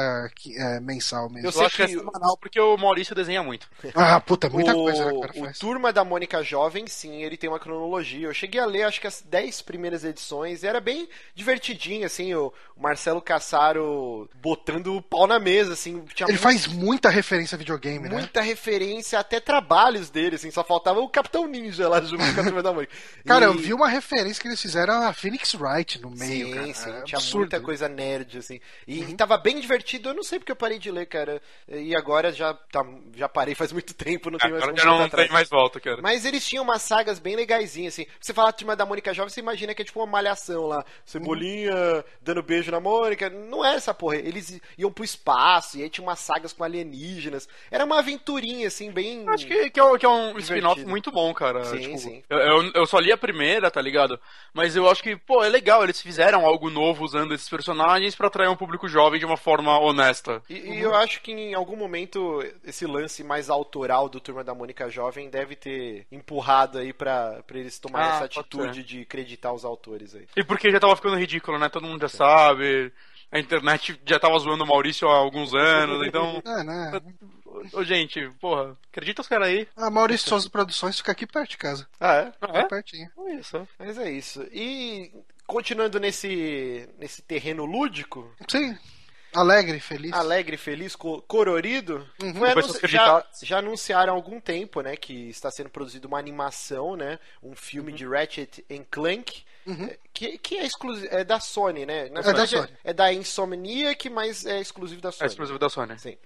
é, mensal mesmo. Eu Eu sei acho que é que- semanal porque o Maurício desenha muito. Ah, puta, é muita o, coisa né, cara o faz. Turma da Mônica Jovem, sim, ele tem uma cronologia. Eu cheguei a ler, acho que as 10 primeiras edições. Era bem divertidinho, assim, o Marcelo Cassaro botando o pau na mesa, assim. Tinha Ele mu- faz muita referência a videogame, né? muita referência, até trabalhos dele, assim. Só faltava o Capitão Ninja lá junto com a Turma da Mônica. Cara, E- eu vi uma referência que eles fizeram a Phoenix Wright no meio, Sim, cara. sim, É tinha absurdo. muita coisa nerd, assim. E, e tava bem divertido, eu não sei porque eu parei de ler, cara. E agora já, tá, já parei faz muito tempo, não tem mais já não voltar tem mais volta, cara. Mas eles tinham umas sagas bem legaisinhas, assim. Você fala Turma da Mônica Jovem, você imagina que é tipo uma malhação lá. Cebolinha dando beijo na Mônica. Não era essa porra. Eles iam pro espaço e aí tinha umas sagas com alienígenas. Era uma aventurinha, assim, bem. Acho que, que é, um- que é um. Spin-off muito bom, cara. Sim, Tipo, sim. Eu, eu, eu só li a primeira, tá ligado? Mas eu acho que, pô, é legal. Eles fizeram algo novo usando esses personagens pra atrair um público jovem de uma forma honesta. E, e eu acho que em algum momento esse lance mais autoral do Turma da Mônica Jovem deve ter empurrado aí pra, pra eles tomarem Ah, essa atitude de acreditar os autores aí. E porque já tava ficando ridículo, né? Todo mundo já sabe. A internet já tava zoando o Maurício há alguns anos, então. É, né? Ô, gente, porra, acredita os caras aí. A Maurício Souza Produções fica aqui perto de casa. Ah, é? Ah, é? Pertinho. Isso. Mas é isso. E continuando nesse, nesse terreno lúdico, Sim. Alegre, feliz. alegre, feliz, co- colorido. Uhum. Foi dos já, já anunciaram há algum tempo, né, que está sendo produzido uma animação, né, um filme de Ratchet and Clank, eh, que, que é exclusivo, é da Sony, né? Na Uhum. da verdade, Sony. É da Insomniac, mas é exclusivo da É Sony. exclusivo da Sony. Sim.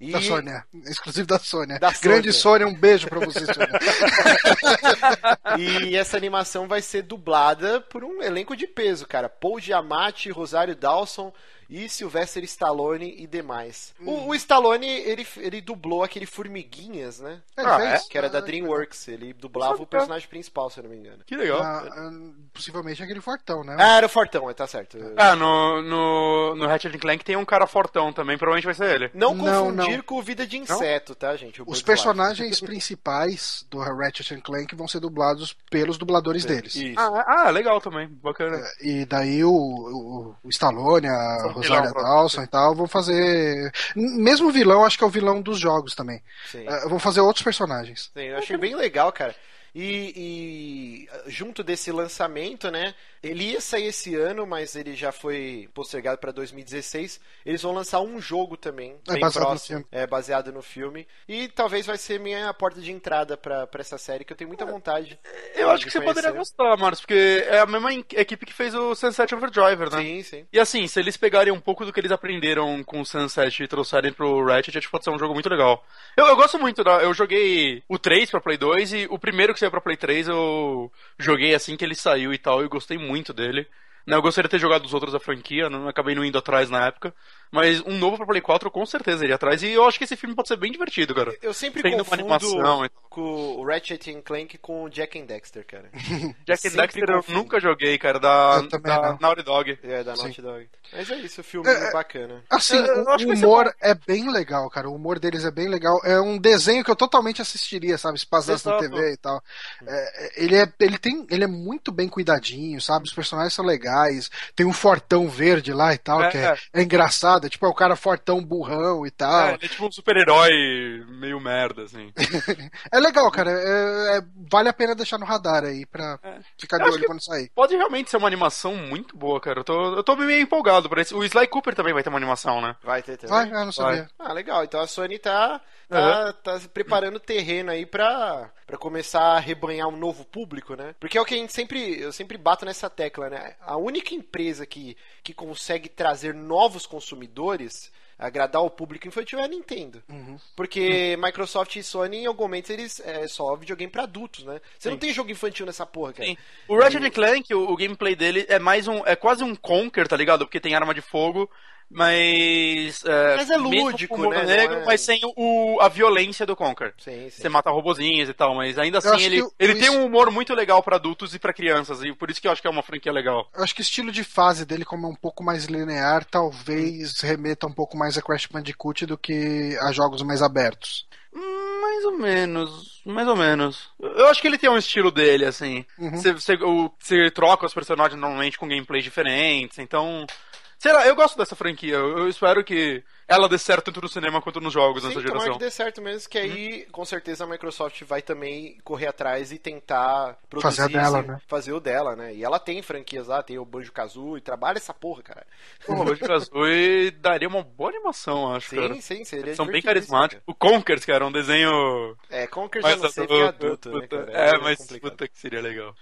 E... Da Sônia. Exclusivo da Sônia. Da Grande Sônia. Sônia, um beijo pra você, Sônia. E essa animação vai ser dublada por um elenco de peso, cara. Paul Giamatti, Rosário Dawson e Sylvester Stallone e demais. O, o Stallone, ele, ele dublou aquele Formiguinhas, né? Ele Ah, fez? Que era da Ah, DreamWorks. Ele dublava o personagem principal, se eu não me engano. Que legal. ah, ah, possivelmente aquele fortão, né? Ah, era o Fortão, tá certo. Ah, no, no, no Ratchet Clank tem um cara fortão também, provavelmente vai ser ele. Não Não, confundir não. com o Vida de Inseto, tá, gente? O Os personagens principais do Ratchet Clank vão ser dublados pelos dubladores deles. Isso. Ah, ah, legal também. Bacana. E daí o, o, o Stallone, a São Rosária Dawson e tal vão fazer. Mesmo o vilão, acho que é o vilão dos jogos também. Sim. Eh, vão fazer outros personagens. Sim, eu achei bem legal, cara. E, e, junto desse lançamento, né? Ele ia sair esse ano, mas ele já foi postergado para 2016. Eles vão lançar um jogo também, É bem próximo, é baseado no filme. E talvez vai ser minha porta de entrada para essa série que eu tenho muita vontade. Eu acho que você poderia gostar, Marcos, porque é a mesma equipe que fez o Sunset Overdriver, né? Sim, sim. E assim, se eles pegarem um pouco do que eles aprenderam com o Sunset e trouxerem pro Ratchet, acho que pode ser um jogo muito legal. Eu, eu gosto muito, da, eu joguei o 3 pra Play 2 e o primeiro que saiu pra Play 3 eu joguei assim que ele saiu e tal, e gostei muito dele. Eu gostaria de ter jogado os outros da franquia, não acabei não indo atrás na época. Mas um novo pra Play 4 eu com certeza iria atrás. E eu acho que esse filme pode ser bem divertido, cara. Eu sempre Tendo uma confundo animação e tal. com o Ratchet and Clank com o Jack and Dexter, cara. Jack and Dexter eu confundo. nunca joguei, cara, da, Eu da. Naughty Dog. É, da Sim. Naughty Dog. Mas é isso, o filme É, bacana. Assim, Eu- eu o humor é bem legal, cara. O humor deles é bem legal. É um desenho que eu totalmente assistiria, sabe? Se passasse na. TV e tal. É, é, ele, é, ele, tem, ele é muito bem cuidadinho, sabe? Os personagens são legais. Tem um fortão verde lá e tal, É, que é, é. é engraçado. É tipo, é o cara fortão burrão e tal. É, ele é tipo um super-herói meio merda, assim. É legal, cara. É- é- vale a pena deixar no radar aí pra ficar de olho quando sair. Pode realmente ser uma animação muito boa, cara. Eu tô, eu tô meio empolgado por esse. O Sly Cooper também vai ter uma animação, né? Vai ter também. Vai, eu não sabia. Ah, legal. Então a Sony tá, tá, tá preparando terreno aí pra, pra começar a rebanhar um novo público, né? Porque é o que a gente sempre, eu sempre bato nessa tecla, né? A única empresa que, que consegue trazer novos consumidores, agradar o público infantil é a Nintendo. Porque Microsoft e Sony, em algum momento, eles é só videogame pra adultos, né? Você não tem jogo infantil nessa porra, cara. Sim. O Ratchet Clank, o, o gameplay dele é mais um. É quase um Conker, tá ligado? Porque tem arma de fogo, mas. É, Mas é lúdico, né? Negro, é- mas sem o, a violência do Conker. Sim, sim. Você mata robozinhos e tal, mas ainda assim ele, o- ele o tem es- um humor muito legal pra adultos e pra crianças, e por isso que eu acho que é uma franquia legal. Eu acho que o estilo de fase dele, como é um pouco mais linear, talvez remeta um pouco mais a Crash Bandicoot do que a jogos mais abertos. Mais ou menos, mais ou menos. Eu acho que ele tem um estilo dele, assim. Você, você, você troca os personagens normalmente com gameplays diferentes, então. Sei lá, eu gosto dessa franquia. Eu, eu espero que ela dê certo tanto no cinema quanto nos jogos Sim, nessa tomara geração. que dê certo mesmo, que aí com certeza a Microsoft vai também correr atrás e tentar produzir Fazer a dela, né? fazer o dela, né? E ela tem franquias lá, tem o Banjo Kazooie, trabalha essa porra, cara. Pô, o Banjo Kazooie daria uma boa animação, acho, cara. Sim, sim, seria São bem carismáticos. O Conkers, cara, um desenho. É, Conker já não sei é adulto, né, cara? É, meio mas complicado. puta que seria legal.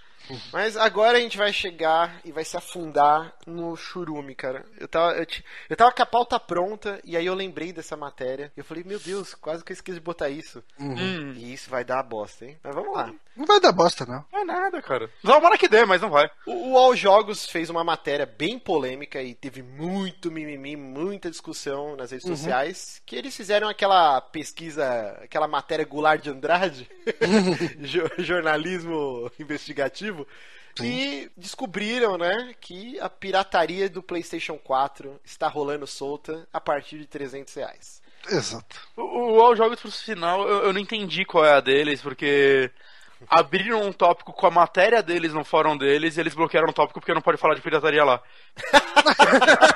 Mas agora a gente vai chegar e vai se afundar no churume, cara. Eu tava, eu, eu tava com a pauta pronta e aí eu lembrei dessa matéria. E eu falei, meu Deus, quase que eu esqueci de botar isso. Hum, E isso vai dar bosta, hein? Mas vamos lá. Não vai dar bosta, não. não é nada, cara. Tomara que dê, mas não vai. O, o All Jogos fez uma matéria bem polêmica e teve muito mimimi, muita discussão nas redes sociais. Que eles fizeram aquela pesquisa, aquela matéria Goulart de Andrade, jo- jornalismo investigativo. E descobriram, né, que a pirataria do PlayStation 4 está rolando solta a partir de 300 reais. Exato. O, o All Jogos, por sinal, eu, eu não entendi qual é a deles, porque abriram um tópico com a matéria deles no fórum deles e eles bloquearam o tópico porque não pode falar de pirataria lá.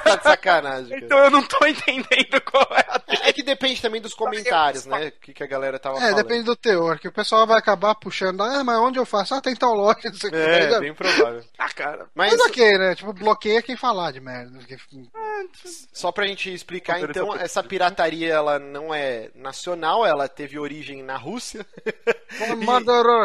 tá de sacanagem. Cara. Então eu não tô entendendo qual é a É que depende também dos comentários, né? O que, que a galera tava É, falando. depende do teor, que o pessoal vai acabar puxando, ah, mas onde eu faço? Ah, tem tal loja, não sei o que. É, bem provável. Ah, cara. Mas Mas ok, né? Tipo, bloqueia quem falar de merda. porque- só pra gente explicar, então, essa pirataria ela não é nacional, ela teve origem na Rússia.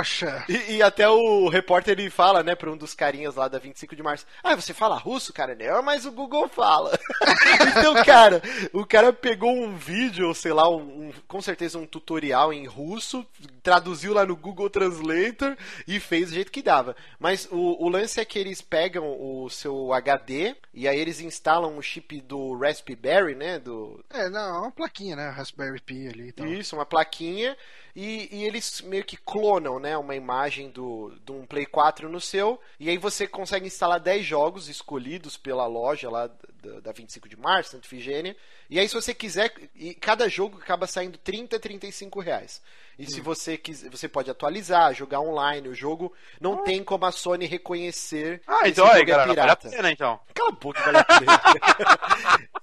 Madorocha. E, e até o repórter ele fala, né, pra um dos carinhas lá da 25 de março: Ah, você fala russo, cara? Não, mas o Google fala. então, cara, o cara pegou um vídeo, sei lá, um, um- com certeza um tutorial em russo, traduziu lá no Google Translator e fez do jeito que dava. Mas o, o lance é que eles pegam o seu HD e aí eles instalam o chip do Raspberry, né? Do, É, não, é uma plaquinha, né? Raspberry Pi ali e tal. isso, uma plaquinha. E, e eles meio que clonam, né? Uma imagem do, de um Play 4 no seu. E aí você consegue instalar 10 jogos escolhidos pela loja lá da, da 25 de março, Santa Ifigênia. E aí, se você quiser. E cada jogo acaba saindo 30, 35 reais. E se você quiser, você pode atualizar, jogar online. O jogo não tem como a Sony reconhecer. Ah, então aí, é galera, vale a pena então. Cala a boca, vale a pena.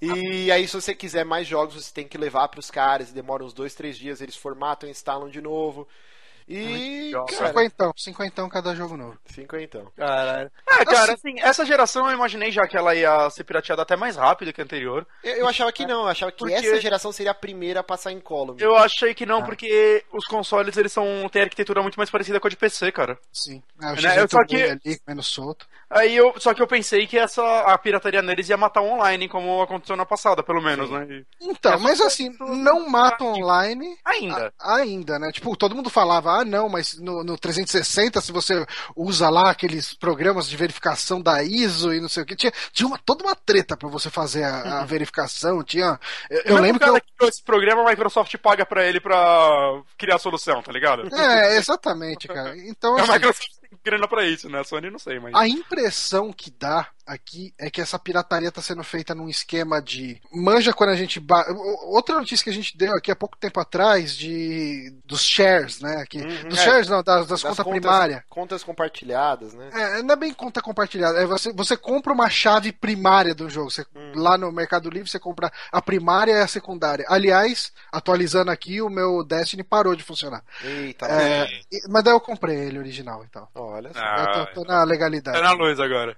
e aí, se você quiser mais jogos, você tem que levar pros caras. Demora uns dois, três dias, eles formatam, instalam de novo. E. Cinquentão, cinquentão cada jogo novo. cinquentão. Caralho. É, cara, assim, essa geração eu imaginei já que ela ia ser pirateada até mais rápido que a anterior. Eu, eu achava que não, eu achava que Porque- essa geração seria a primeira a passar em column. Eu achei que não, porque os consoles eles são têm arquitetura muito mais parecida com a de PC, cara. Sim. Ah, o Né, X8 eu só que- ali, menos solto. Aí eu, só que eu pensei que essa a pirataria neles ia matar o online, como aconteceu na passada, pelo menos, né? E- Então, É, mas assim, não mata online Ainda. a- ainda, né? Tipo, todo mundo falava, ah, não, mas no, no 360, se você usa lá aqueles programas de verificação da ISO e não sei o que, tinha, tinha uma, toda uma treta pra você fazer a, a verificação, tinha... Eu, eu Mesmo lembro que eu... que criou esse programa, a Microsoft paga pra ele pra criar a solução, tá ligado? É, exatamente, cara. Então, A assim, Microsoft tem grana pra isso, né? A Sony não sei, mas. A impressão que dá aqui é que essa pirataria tá sendo feita num esquema de. Manja quando a gente. Ba... Outra notícia que a gente deu aqui há pouco tempo atrás de. dos shares, né? Aqui. Uhum, dos é. shares, não, das, das Das contas contas- primárias. Contas compartilhadas, né? É, não é bem conta compartilhada. É você, você compra uma chave primária do jogo. Você, Hum. Lá no Mercado Livre você compra a primária e a secundária. Aliás, atualizando aqui, o meu Destiny parou de funcionar. Eita, É, mas daí eu comprei ele original e tal. olha só. Ah, eu tô, tô na legalidade. Tá na luz agora.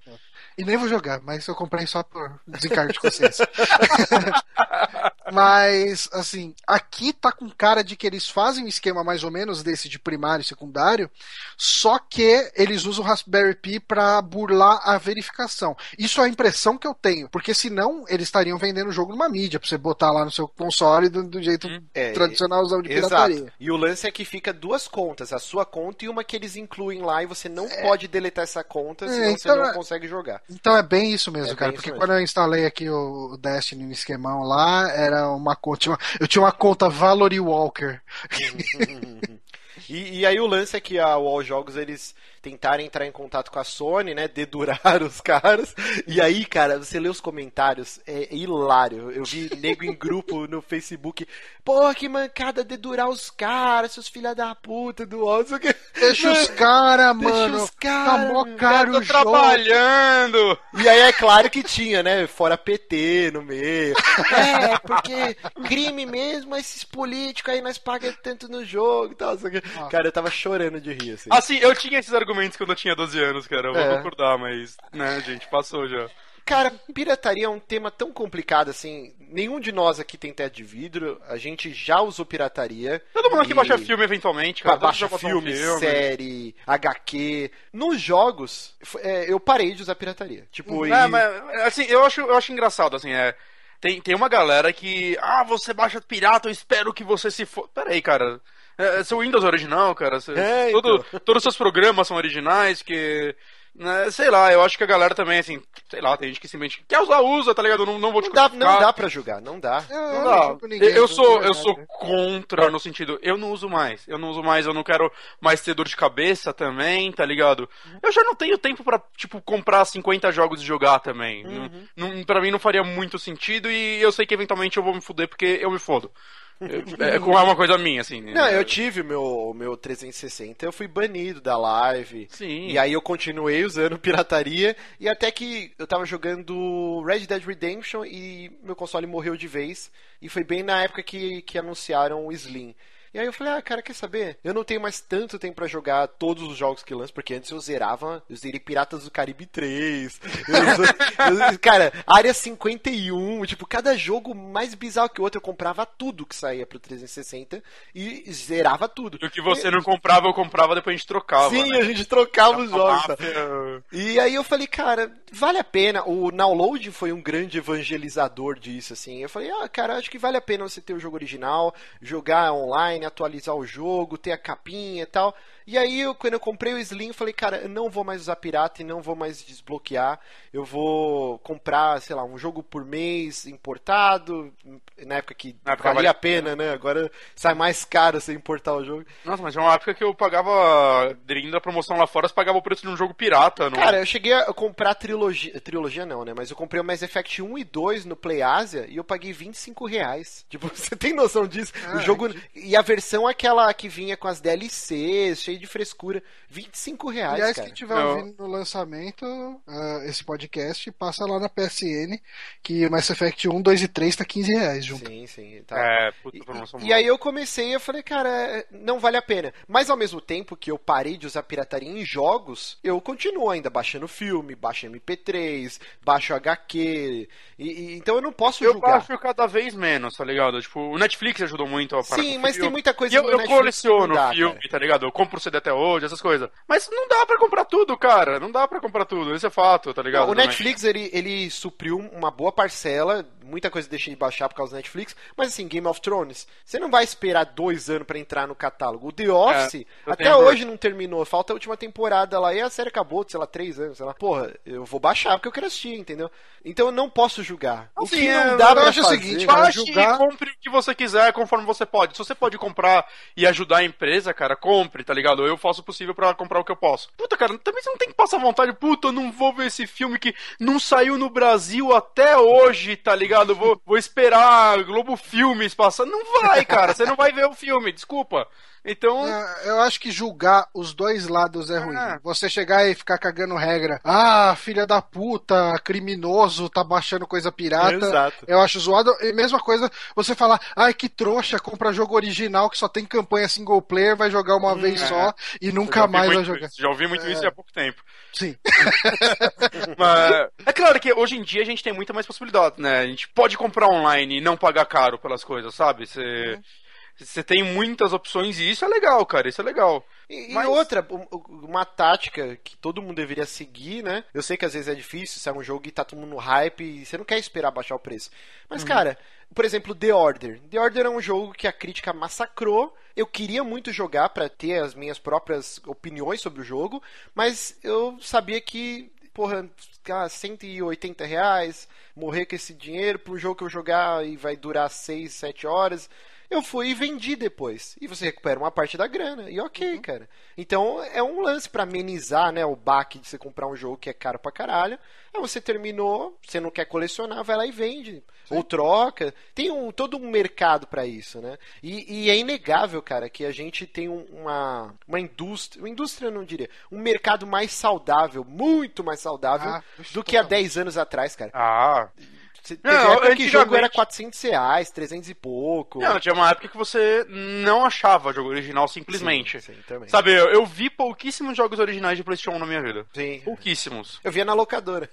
E nem vou jogar, mas eu comprei só por desencargo de consciência. mas, assim, aqui tá com cara de que eles fazem um esquema mais ou menos desse de primário e secundário, só que eles usam o Raspberry Pi pra burlar a verificação. Isso é a impressão que eu tenho, porque senão eles estariam vendendo o jogo numa mídia, pra você botar lá no seu console do, do jeito É, tradicionalzão de pirataria. Exato. E o lance é que fica duas contas, a sua conta e uma que eles incluem lá e você não pode deletar essa conta, É, senão então você não é- consegue jogar. Então é bem isso mesmo, É cara. Porque mesmo. quando eu instalei aqui o Destiny no esquemão lá, era uma conta. Eu tinha uma conta Valory Walker. E, e aí o lance é que a Wall Jogos eles tentaram entrar em contato com a Sony, né? Deduraram os caras. E aí, cara, você lê os comentários, é hilário. Eu vi nego em grupo no Facebook. Pô, que mancada dedurar os caras, seus filha da puta do quê. Deixa os caras, Deixa mano. os cara, tá mó caro Tô o jogo. trabalhando! E aí é claro que tinha, né? Fora PT no meio. É, porque crime mesmo, esses políticos aí nós pagamos tanto no jogo e tal. não Cara, eu tava chorando de rir, assim. Assim, eu tinha esses argumentos quando eu tinha 12 anos, cara. Eu vou É. concordar, mas, né, gente, passou já. Cara, pirataria é um tema tão complicado assim. Nenhum de nós aqui tem teto de vidro. A gente já usou pirataria. Todo mundo aqui E- baixa filme eventualmente, cara. Baixa filme, um série, HQ. Nos jogos, é, eu parei de usar pirataria. Tipo, e- É, mas, assim, eu acho, eu acho engraçado, assim, é. Tem, tem uma galera que. Ah, você baixa pirata, eu espero que você se for. Pera aí, cara. É, é seu Windows original, cara. Seu- É, todo- então. Todos os seus programas são originais, que. né, sei lá, eu acho que a galera também, assim, sei lá, tem gente que simplesmente quer usar, usa, tá ligado? Eu Não, não vou te não, dá, não dá pra jogar, não dá. Eu, Não eu dá. jogo ninguém, Eu, eu não sou, eu sou contra no sentido, eu não uso mais. Eu não uso mais, eu não quero mais ter dor de cabeça também, tá ligado? Eu já não tenho tempo pra, tipo, comprar 50 jogos e jogar também. Não, não, pra mim não faria muito sentido e eu sei que eventualmente eu vou me fuder porque eu me fodo. É, é uma coisa minha, assim. Não, eu tive o meu, meu 360, eu fui banido da live. Sim. E aí eu continuei usando pirataria. E até que eu tava jogando Red Dead Redemption e meu console morreu de vez. E foi bem na época que, que anunciaram o Slim. E aí eu falei, ah, cara, quer saber? Eu não tenho mais tanto tempo para jogar todos os jogos que lançam, porque antes eu zerava, eu zerei Piratas do Caribe 3. Eu, eu, cara, Área 51, tipo, cada jogo mais bizarro que o outro, eu comprava tudo que saía pro 360 e zerava tudo. E o que você e... não comprava, eu comprava, depois a gente trocava. Sim, né? a gente trocava os jogos. Tá? E aí eu falei, cara, vale a pena. O Download foi um grande evangelizador disso, assim. Eu falei, ah, cara, acho que vale a pena você ter o jogo original, jogar online, atualizar o jogo, ter a capinha e tal. E aí, eu, quando eu comprei o Slim, falei, cara, eu não vou mais usar pirata e não vou mais desbloquear. Eu vou comprar, sei lá, um jogo por mês importado, na época que na época valia a pena, né? Agora sai mais caro você importar o jogo. Nossa, mas é uma época que eu pagava, dentro da promoção lá fora, você pagava o preço de um jogo pirata. Não... Cara, eu cheguei a comprar trilogia, trilogia não, né? Mas eu comprei o Mass Effect 1 e 2 no Play Asia e eu paguei 25 reais. Tipo, você tem noção disso? Ah, o jogo... É que... E a versão aquela que vinha com as DLCs, cheio de frescura. 25 reais, Aliás, cara. quem estiver ouvindo no lançamento, uh, esse podcast, passa lá na PSN, que Mass Effect 1, 2 e 3 tá 15 reais junto. Sim, sim. Tá. É, puta e, e aí eu comecei eu falei, cara, não vale a pena. Mas ao mesmo tempo que eu parei de usar pirataria em jogos, eu continuo ainda baixando filme, baixo MP3, baixo HQ. E, e, então eu não posso eu julgar. Eu baixo cada vez menos, tá ligado? Tipo, o Netflix ajudou muito a parar Sim, mas tem muita coisa e eu, eu coleciono dá, filme, cara. tá ligado? Eu compro o CD até hoje, essas coisas. Mas não dá para comprar tudo, cara. Não dá para comprar tudo. Esse é fato, tá ligado? O Netflix, ele, ele supriu uma boa parcela. Muita coisa deixei de baixar por causa do Netflix. Mas assim, Game of Thrones, você não vai esperar dois anos para entrar no catálogo. O The Office, é, até hoje não terminou. Falta a última temporada lá. E a série acabou, sei lá, três anos, sei lá. Porra, eu vou baixar porque eu quero assistir, entendeu? Então eu não posso julgar. Assim, o que não é, dá pra fazer... o seguinte, baixe julgar... e compre o que você quiser conforme você pode. Se você pode comprar e ajudar a empresa, cara, compre, tá ligado? Eu faço o possível para comprar o que eu posso. Puta, cara, também você não tem que passar vontade. Puta, eu não vou ver esse filme que não saiu no Brasil até hoje, tá ligado? Vou, vou esperar Globo Filmes passar. Não vai, cara. Você não vai ver o filme, desculpa. Então. É, eu acho que julgar os dois lados é ruim. É. Você chegar e ficar cagando regra. Ah, filha da puta, criminoso, tá baixando coisa pirata. Exato. Eu acho zoado. E mesma coisa, você falar, ai que trouxa, compra jogo original que só tem campanha single player, vai jogar uma hum, vez é. só e nunca mais vai jogar. Isso. Já ouvi muito isso há pouco tempo. Sim. Mas é claro que hoje em dia a gente tem muita mais possibilidade, né? A gente pode comprar online e não pagar caro pelas coisas, sabe? Você. Uhum. Você tem muitas opções e isso é legal, cara. Isso é legal. E, Mas... e, outra, uma tática que todo mundo deveria seguir, né? Eu sei que às vezes é difícil, se é um jogo e tá todo mundo no hype e você não quer esperar baixar o preço. Mas, uhum. cara, por exemplo, The Order. The Order é um jogo que a crítica massacrou. Eu queria muito jogar para ter as minhas próprias opiniões sobre o jogo, mas eu sabia que, porra, 180 reais, morrer com esse dinheiro para um jogo que eu jogar e vai durar 6, 7 horas eu fui e vendi depois. E você recupera uma parte da grana. E ok, uhum. cara. Então é um lance para amenizar, né, o baque de você comprar um jogo que é caro pra caralho. Aí você terminou, você não quer colecionar, vai lá e vende. Sim. Ou troca. Tem um, todo um mercado para isso, né? E, e, é inegável, cara, que a gente tem uma, uma indústria, uma indústria eu não diria, um mercado mais saudável, muito mais saudável ah, do que há 10 anos atrás, cara. Ah. Teve não, época que jogo era 400 reais, 300 e pouco. Não, tinha uma época que você não achava jogo original simplesmente. Sim, sim também. Sabe, eu, eu, vi pouquíssimos jogos originais de PlayStation 1 na minha vida. Sim. Pouquíssimos. Eu via na locadora.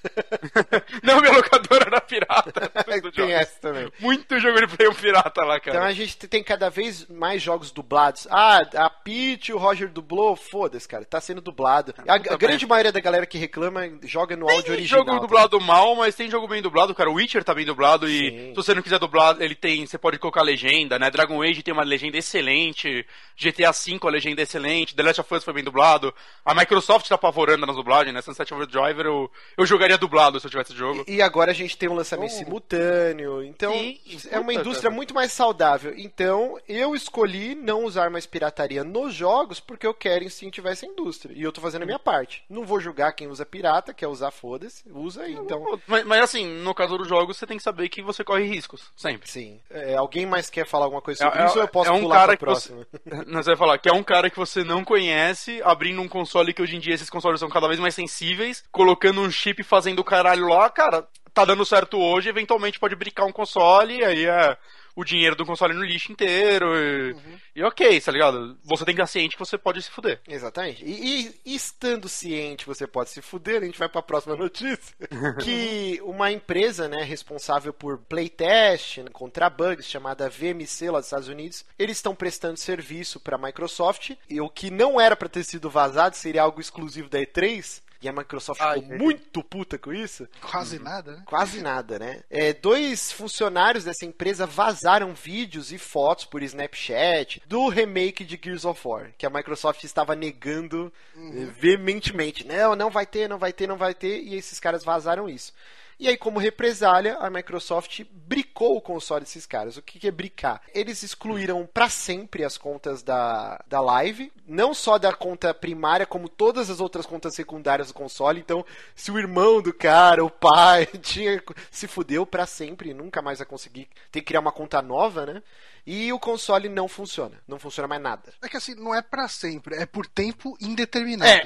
não, minha locadora era pirata. tem essa também. Muito jogo de Play 1 pirata lá, cara. Então a gente tem cada vez mais jogos dublados. Ah, a Peach, o Roger dublou, foda-se, cara, tá sendo dublado. A, a grande maioria da galera que reclama joga no tem áudio original. Tem jogo dublado tá? mal, mas tem jogo bem dublado, cara. O Witcher tá bem dublado e Sim. se você não quiser dublar, ele tem, você pode colocar legenda, né? Dragon Age tem uma legenda excelente, GTA V a legenda é excelente, The Last of Us foi bem dublado. A Microsoft tá apavorando nas dublagens, né? Sunset Overdrive eu, eu jogaria dublado se eu tivesse jogo. E, e agora a gente tem um lançamento oh, simultâneo. Então, Sim, é uma indústria muito mais saudável. Então, eu escolhi não usar mais pirataria nos jogos porque eu quero incentivar essa indústria. E eu tô fazendo a minha parte. Não vou julgar quem usa pirata, quer usar, foda-se. Usa aí, então. Mas, mas assim, no caso dos jogos, você tem que saber que você corre riscos, sempre. Sim. É, alguém mais quer falar alguma coisa sobre É- isso ou eu posso é um pular cara que você- você vai falar que é um cara que você não conhece, abrindo um console que hoje em dia esses consoles são cada vez mais sensíveis, colocando um chip fazendo o caralho lá, cara, tá dando certo hoje, eventualmente pode brincar um console, e aí é o dinheiro do console no lixo inteiro, e, Uhum. e ok, tá ligado? Você tem que estar ciente que você pode se fuder. Exatamente. E, e- estando ciente, você pode se fuder, a gente vai pra próxima notícia. que uma empresa, né, responsável por playtest contra bugs, chamada VMC lá dos Estados Unidos, eles estão prestando serviço pra Microsoft, e o que não era pra ter sido vazado, seria algo exclusivo da E3, e a Microsoft Ai, ficou ai. muito puta com isso. Quase nada, né? Quase nada, né? É, dois funcionários dessa empresa vazaram vídeos e fotos por Snapchat do remake de Gears of War, que a Microsoft estava negando eh, veementemente. Não, não vai ter, não vai ter, não vai ter, e esses caras vazaram isso. E aí, como represália, a Microsoft bricou o console desses caras. O que que é bricar? Eles excluíram pra sempre as contas da, da Live, não só da conta primária, como todas as outras contas secundárias do console. Então, se o irmão do cara, o pai, tinha se fudeu pra sempre, nunca mais vai conseguir. Tem que criar uma conta nova, né? E o console não funciona. Não funciona mais nada. É que assim, não é pra sempre, é por tempo indeterminado. É.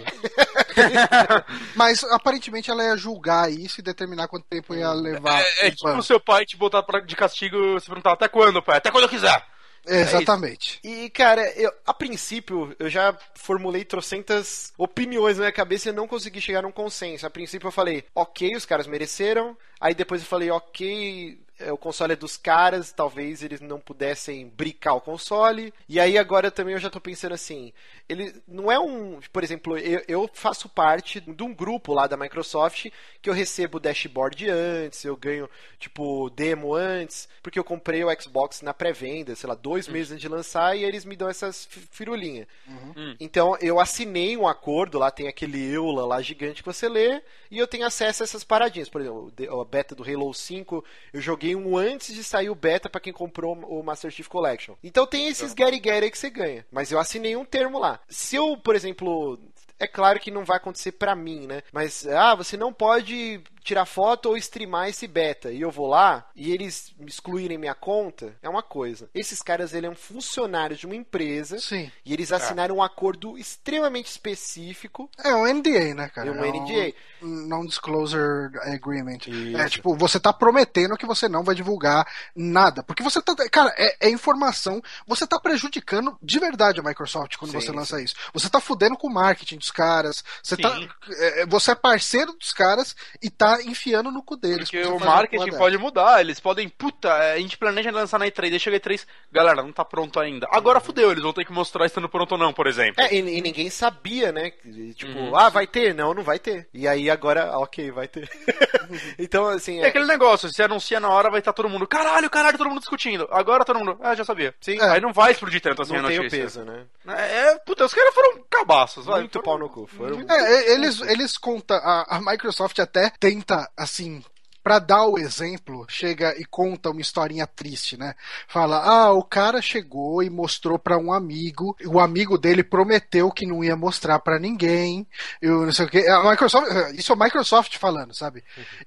Mas aparentemente ela ia julgar isso e determinar quanto tempo ia levar. É, é tipo o seu pai te botar pra- de castigo, você perguntar até quando, pai? Até quando eu quiser. Exatamente. E, cara, eu, a princípio, eu já formulei trocentas opiniões na minha cabeça e eu não consegui chegar num consenso. A princípio eu falei, ok, os caras mereceram. Aí depois eu falei, ok, é, o console é dos caras, talvez eles não pudessem brincar o console. E aí agora também eu já tô pensando assim, ele não é um, por exemplo, eu, eu faço parte de um grupo lá da Microsoft que eu recebo o dashboard antes, eu ganho tipo demo antes, porque eu comprei o Xbox na pré-venda, sei lá, dois meses antes de lançar e eles me dão essas fi- firulinha. Então eu assinei um acordo, lá tem aquele EULA lá gigante que você lê, e eu tenho acesso a essas paradinhas. Por exemplo, a beta do Halo 5, eu joguei um antes de sair o beta pra quem comprou o Master Chief Collection. Então tem esses Gary Gary aí que você ganha. Mas eu assinei um termo lá. Se eu, por exemplo. É claro que não vai acontecer pra mim, né? Mas, ah, você não pode tirar foto ou streamar esse beta. E eu vou lá e eles me excluírem minha conta, é uma coisa. Esses caras, eles são funcionários de uma empresa. Sim. E eles assinaram um acordo extremamente específico. É um NDA, né, cara? É um NDA. Non-Disclosure Agreement. Isso. É tipo, você tá prometendo que você não vai divulgar nada. Porque você tá. Cara, é, é informação. Você tá prejudicando de verdade a Microsoft quando Sim, você lança isso. Você tá fudendo com o marketing dos caras. Você, tá, Sim. é, você é parceiro dos caras e tá enfiando no cu deles. Porque o marketing pode mudar, eles podem, puta, é, a gente planeja lançar na E3, deixa a E3, galera, não tá pronto ainda. Agora fudeu, eles vão ter que mostrar estando pronto ou não, por exemplo. É, e, e ninguém sabia, né? Tipo, Uhum. ah, vai ter? Não, não vai ter. E aí agora, ok, vai ter. então, assim. É aquele negócio, se anuncia na hora, vai estar todo mundo, caralho, caralho, todo mundo discutindo. Agora todo mundo, ah, já sabia. Sim. Aí não vai explodir tanto assim não a tem notícia. o peso, né? É, puta, os caras foram cabaços, vai. Muito Foram- pau no cu. Foram... É, eles, eles contam, a, a Microsoft até tenta, assim, pra dar o exemplo, chega e conta uma historinha triste, né? Fala, ah, o cara chegou e mostrou pra um amigo, o amigo dele prometeu que não ia mostrar pra ninguém, eu não sei o que. A Microsoft, isso é a Microsoft falando, sabe?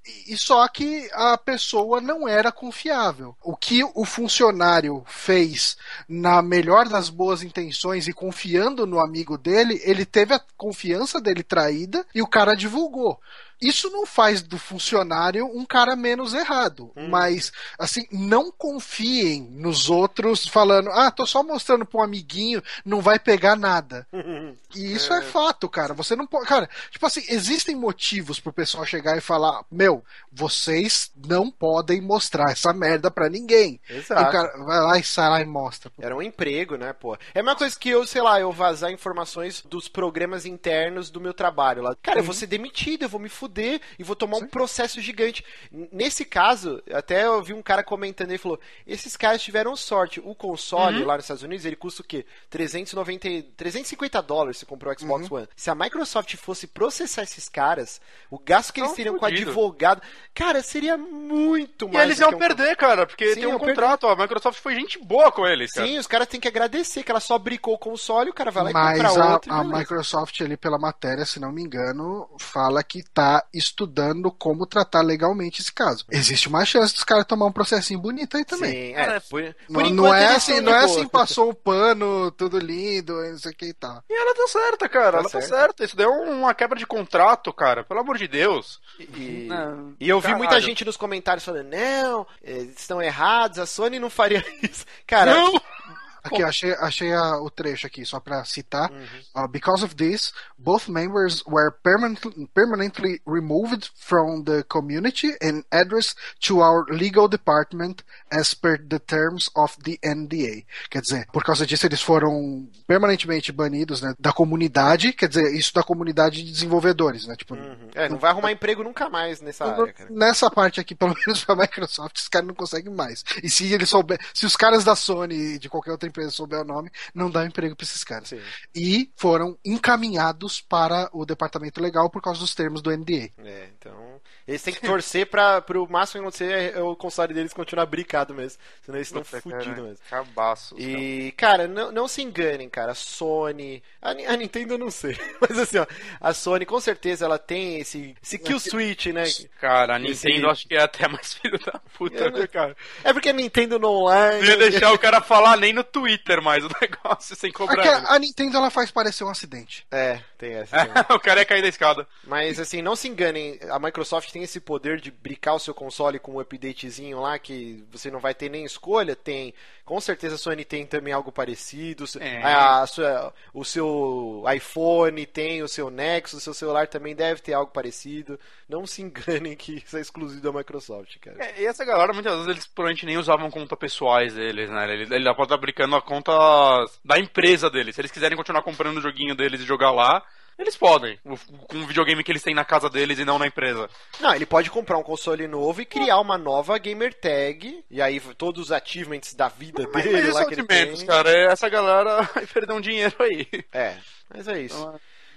E, e só que a pessoa não era confiável. O que o funcionário fez na melhor das boas intenções e confiando no amigo dele, ele teve a confiança dele traída e o cara divulgou. Isso não faz do funcionário um cara menos errado, mas assim, não confiem nos outros falando, ah, tô só mostrando pra um amiguinho, não vai pegar nada. E isso é. fato, cara. Você não pode. Cara, tipo assim, existem motivos pro pessoal chegar e falar: Meu, vocês não podem mostrar essa merda pra ninguém. Exato. E o cara vai lá e sai lá e mostra. Era um emprego, né, pô? É a mesma coisa que eu, sei lá, eu vazar informações dos programas internos do meu trabalho lá. Cara, eu vou ser demitido, eu vou me fuder. Fuder e vou tomar um processo gigante. Nesse caso, até eu vi um cara comentando, ele falou, esses caras tiveram sorte. O console lá nos Estados Unidos, ele custa o quê? 390, e- 350 dólares se comprou o Xbox One. Se a Microsoft fosse processar esses caras, o gasto que eles teriam com advogado, cara, seria muito E mais eles do que iam um- perder, cara, porque Sim, tem um contrato, ó, a Microsoft foi gente boa com eles, cara. Sim, os caras têm que agradecer que ela só bricou o console, o cara vai lá e Mas compra a, outro. e a. Microsoft ali pela matéria, se não me engano, fala que tá estudando como tratar legalmente esse caso. Existe uma chance dos caras tomar um processinho bonito aí também. Sim, é, por, por Não, enquanto não é assim, não é assim, passou o pano, tudo lindo, não sei o que e tal. E ela tá certa, cara, Tá ela certa. tá certa. Isso deu uma quebra de contrato, cara, pelo amor de Deus. E, Não, e eu vi caralho. muita gente nos comentários falando, não, eles estão errados, a Sony não faria isso. Cara, Não! Aqui, achei, achei a- o trecho aqui, só pra citar. Uhum. Uh, because of this, both members were permanently, permanently removed from the community and addressed to our legal department as per the terms of the NDA. Quer dizer, por causa disso eles foram permanentemente banidos né, da comunidade, quer dizer, isso da comunidade de desenvolvedores, né? Tipo, é, não vai arrumar emprego nunca mais nessa área, cara. Nessa parte aqui, pelo menos pra Microsoft, os caras não conseguem mais. E se eles souber, se os caras da Sony e de qualquer outra empresa souber o nome, não dá emprego pra esses caras. Sim. E foram encaminhados para o departamento legal por causa dos termos do NDA. É, então. Eles têm que torcer pra, pro máximo que acontecer é o console deles continuar bricado mesmo. Senão eles estão cara, mesmo. Cabaços. E, cara, não, não se enganem, cara. A Sony. A, a Nintendo eu não sei. Mas assim, ó. A Sony com certeza ela tem esse, esse kill switch, né? Cara, a Esse- Nintendo acho que é até mais filho da puta, não- né, cara? É porque a Nintendo no online. Não ia deixar o cara falar nem no Twitter mais o negócio sem É cobrar. ele. a, a Nintendo ela faz parecer um acidente. É, tem essa. o cara ia cair da escada. Mas assim, não se enganem, a Microsoft tem esse poder de bricar o seu console com um updatezinho lá que você não vai ter nem escolha, tem. Com certeza a Sony tem também algo parecido. É. A sua- o seu iPhone tem, o seu Nexus, o seu celular também deve ter algo parecido. Não se enganem que isso é exclusivo da Microsoft, cara. É, e essa galera, muitas vezes, eles provavelmente nem usavam conta pessoais deles, né? Ele, ele pode estar brincando a conta da empresa deles. Se eles quiserem continuar comprando o joguinho deles e jogar lá, eles podem. Com o videogame que eles têm na casa deles e não na empresa. Não, ele pode comprar um console novo e criar uma nova gamer tag. E aí todos os achievements da vida Mas, dele mas isso lá é que ele menos, tem. cara. É, Essa galera vai perder um dinheiro aí. É, mas é isso.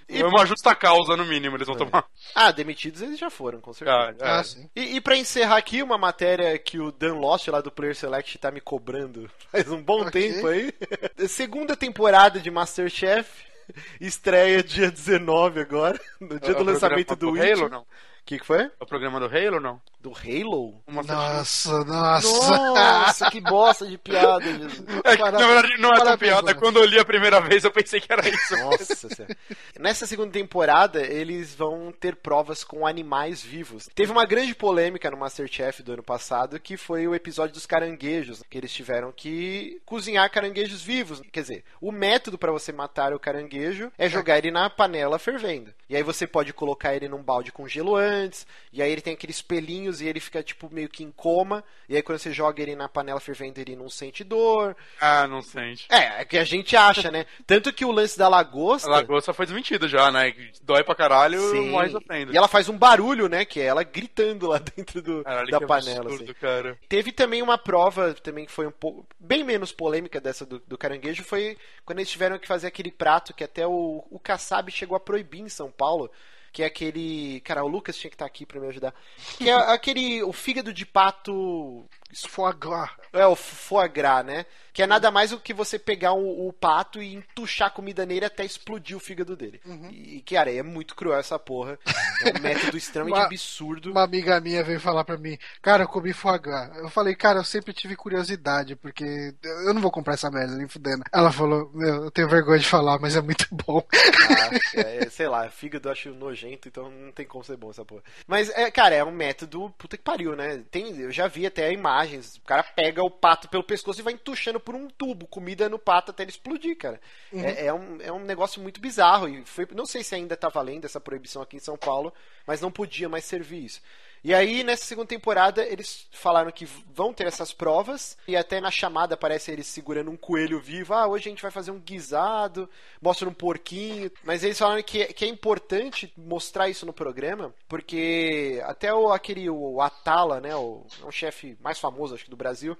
E uma justa causa, no mínimo, eles vão tomar. Ah, demitidos eles já foram, com certeza. Ah, é. Ah, sim. E, e para encerrar aqui, uma matéria que o Dan Lost lá do Player Select tá me cobrando faz um bom Ok. tempo aí. Segunda temporada de Masterchef. Estreia dia 19 agora, no dia É do lançamento do. Halo, não? O que, que foi? É o programa do Halo, não? Do Halo? Uma Nossa, nossa. Nossa, que bosta de piada, Jesus. É que, na verdade, não é tão piada. mano. Quando eu li a primeira vez, eu pensei que era isso. Nossa senhora. Nessa segunda temporada, eles vão ter provas com animais vivos. Teve uma grande polêmica no Masterchef do ano passado, que foi o episódio dos caranguejos, que eles tiveram que cozinhar caranguejos vivos. Quer dizer, o método para você matar o caranguejo é jogar ele na panela fervendo. E aí você pode colocar ele num balde com gelo antes, e aí ele tem aqueles pelinhos e ele fica tipo meio que em coma, e aí quando você joga ele na panela fervendo, ele não sente dor. Ah, não sente. É, é que a gente acha, né? Tanto que o lance da lagosta. A lagosta foi desmentido já, né? Dói pra caralho, Sim. morre sofrendo. E ela faz um barulho, né? Que é ela gritando lá dentro do, Caralho, da panela. absurdo, assim. cara. Teve também uma prova também que foi um pouco bem menos polêmica dessa do, do caranguejo, foi quando eles tiveram que fazer aquele prato que até o, o Kassab chegou a proibir em São Paulo, que é aquele, cara, o Lucas tinha que estar aqui pra me ajudar, que é aquele o fígado de pato Foie gras. é, o foie gras, né? Que é nada mais do que você pegar o, o pato e entuchar comida nele até explodir o fígado dele. Uhum. E, cara, é muito cruel essa porra. É um método extremamente Uma- absurdo. Uma amiga minha veio falar pra mim, cara, eu comi foie gras. Eu falei, cara, eu sempre tive curiosidade, porque eu não vou comprar essa merda, nem fudendo. Ela falou, meu, eu tenho vergonha de falar, mas é muito bom. Ah, é, sei lá, fígado eu acho nojento, então não tem como ser bom essa porra. Mas, é, cara, é um método puta que pariu, né? Tem, eu já vi até imagens. O cara pega o pato pelo pescoço e vai entuchando por um tubo comida no pato até ele explodir, cara. É, é um, é um negócio muito bizarro. E foi, não sei se ainda tá valendo essa proibição aqui em São Paulo, mas não podia mais servir isso. E aí, nessa segunda temporada, eles falaram que vão ter essas provas, e até na chamada aparece eles segurando um coelho vivo. Ah, hoje a gente vai fazer um guisado, mostra um porquinho. Mas eles falaram que, que é importante mostrar isso no programa, porque até o, aquele o Atala, né, o, é um chefe mais famoso, acho que do Brasil,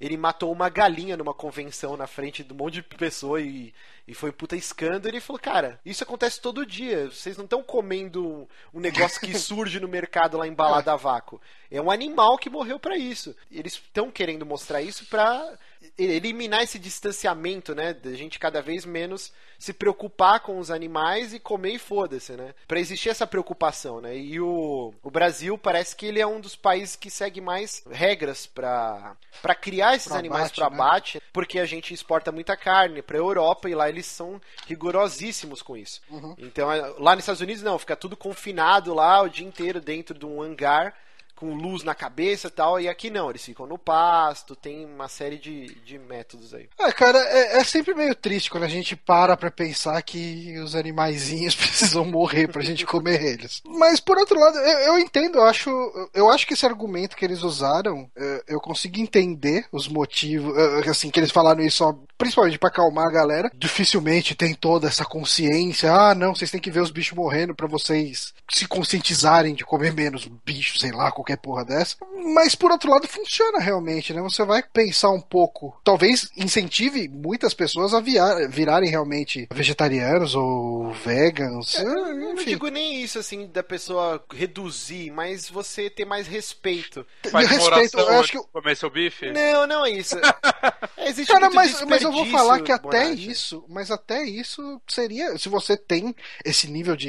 ele matou uma galinha numa convenção na frente de um monte de pessoa e, e foi puta escândalo. E ele falou, cara, isso acontece todo dia. Vocês não estão comendo um negócio que surge no mercado lá embalado a vácuo. É um animal que morreu para isso. Eles estão querendo mostrar isso pra eliminar esse distanciamento, né? Da gente cada vez menos se preocupar com os animais e comer e foda-se, né? Pra existir essa preocupação, né? E o, o Brasil parece que ele é um dos países que segue mais regras para criar esses Pro animais abate, para né? abate, porque a gente exporta muita carne pra Europa e lá eles são rigorosíssimos com isso. Uhum. Então, é- lá nos Estados Unidos não, fica tudo confinado lá o dia inteiro dentro de um hangar com luz na cabeça e tal, e aqui não, eles ficam no pasto, tem uma série de, de métodos aí. É, cara, é, é sempre meio triste quando a gente para pra pensar que os animaizinhos precisam morrer pra gente comer eles. Mas por outro lado, eu, eu entendo, eu acho, eu acho que esse argumento que eles usaram, é, eu consigo entender os motivos, é, assim, que eles falaram isso só, principalmente pra acalmar a galera. Dificilmente tem toda essa consciência, ah, não, vocês têm que ver os bichos morrendo pra vocês se conscientizarem de comer menos bicho, sei lá, qualquer porra dessa. Mas por outro lado, funciona realmente, né? Você vai pensar um pouco, talvez incentive muitas pessoas a viar- virarem realmente vegetarianos ou vegans. Eu eh, não digo nem isso, assim, da pessoa reduzir, mas você ter mais respeito. Faz Eu respeito, eu acho que comer seu bife? Não, não é isso. Existe Cara, muito mas, mas eu vou falar que até Bonatti. isso, mas até isso seria, se você tem esse nível de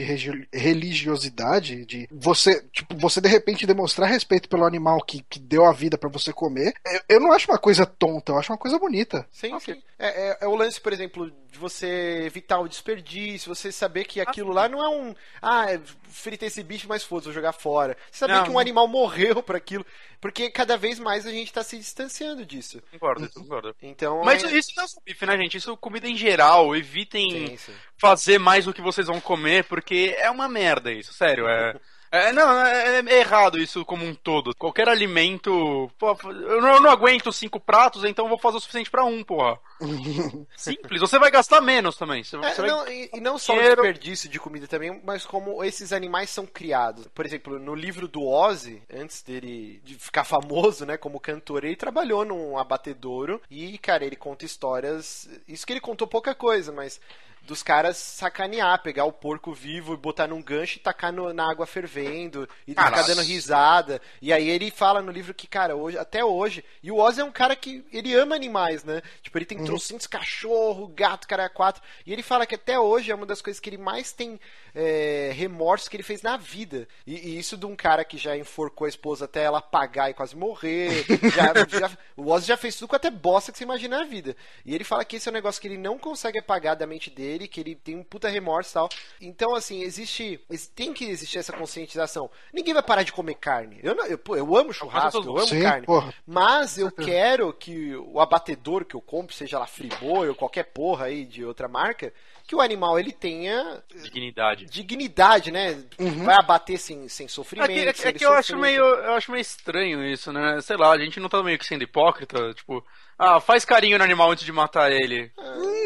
religiosidade, de você, tipo, você de repente demonstrar respeito pelo animal que, que deu a vida pra você comer, eu, eu não acho uma coisa tonta, eu acho uma coisa bonita. Sim, sim. É, é- é o lance, por exemplo, de você evitar o desperdício, você saber que aquilo lá não é um. Ah, é, fritei esse bicho, mas foda-se, vou jogar fora. Você saber Não. que um animal morreu por aquilo. Porque cada vez mais a gente tá se distanciando disso. Concordo, concordo. Então. Mas é... isso não é só bife, né, gente? Isso é comida em geral. Evitem Sim, sim. fazer mais do que vocês vão comer, porque é uma merda isso, sério. É, é não, é, é errado isso como um todo. Qualquer alimento. Pô, eu, não, eu não aguento cinco pratos, então eu vou fazer o suficiente pra um, porra. Simples. Você vai gastar menos também. Você, É, você vai- não, e, e não só o dinheiro. desperdício de comida também, mas como esses animais são criados. Por exemplo, no livro do Ozzy, antes dele de ficar famoso, né, como cantor, ele trabalhou num abatedouro e, cara, ele conta histórias. Isso que ele contou pouca coisa, mas dos caras sacanear, pegar o porco vivo e botar num gancho e tacar no- na água fervendo e ficar Caraca. dando risada. E aí ele fala no livro que, cara, hoje, até hoje, e o Ozzy é um cara que ele ama animais, né? Tipo, ele tem trocentos cachorro, gato, cara é quatro. E ele fala que até hoje é uma das coisas que ele mais tem é, remorso que ele fez na vida. E, e isso de um cara que já enforcou a esposa até ela apagar e quase morrer. Já- já- o Ozzy já fez tudo com até bosta que você imagina na vida. E ele fala que esse é um negócio que ele não consegue apagar da mente dele, que ele tem um puta remorso e tal. Então, assim, existe. ex- Tem que existir essa conscientização. Ninguém vai parar de comer carne. Eu, não- eu, eu amo churrasco, eu amo Sim, carne. porra. Mas eu quero que o abatedor que eu compro, seja lá Friboi ou qualquer porra aí de outra marca, que o animal ele tenha Dignidade. dignidade, né? Vai abater sem, sem É sofrimento. que, é que eu acho sofrer. meio eu acho meio estranho isso, né? Sei lá, a gente não tá meio que sendo hipócrita, tipo, ah, faz carinho no animal antes de matar ele.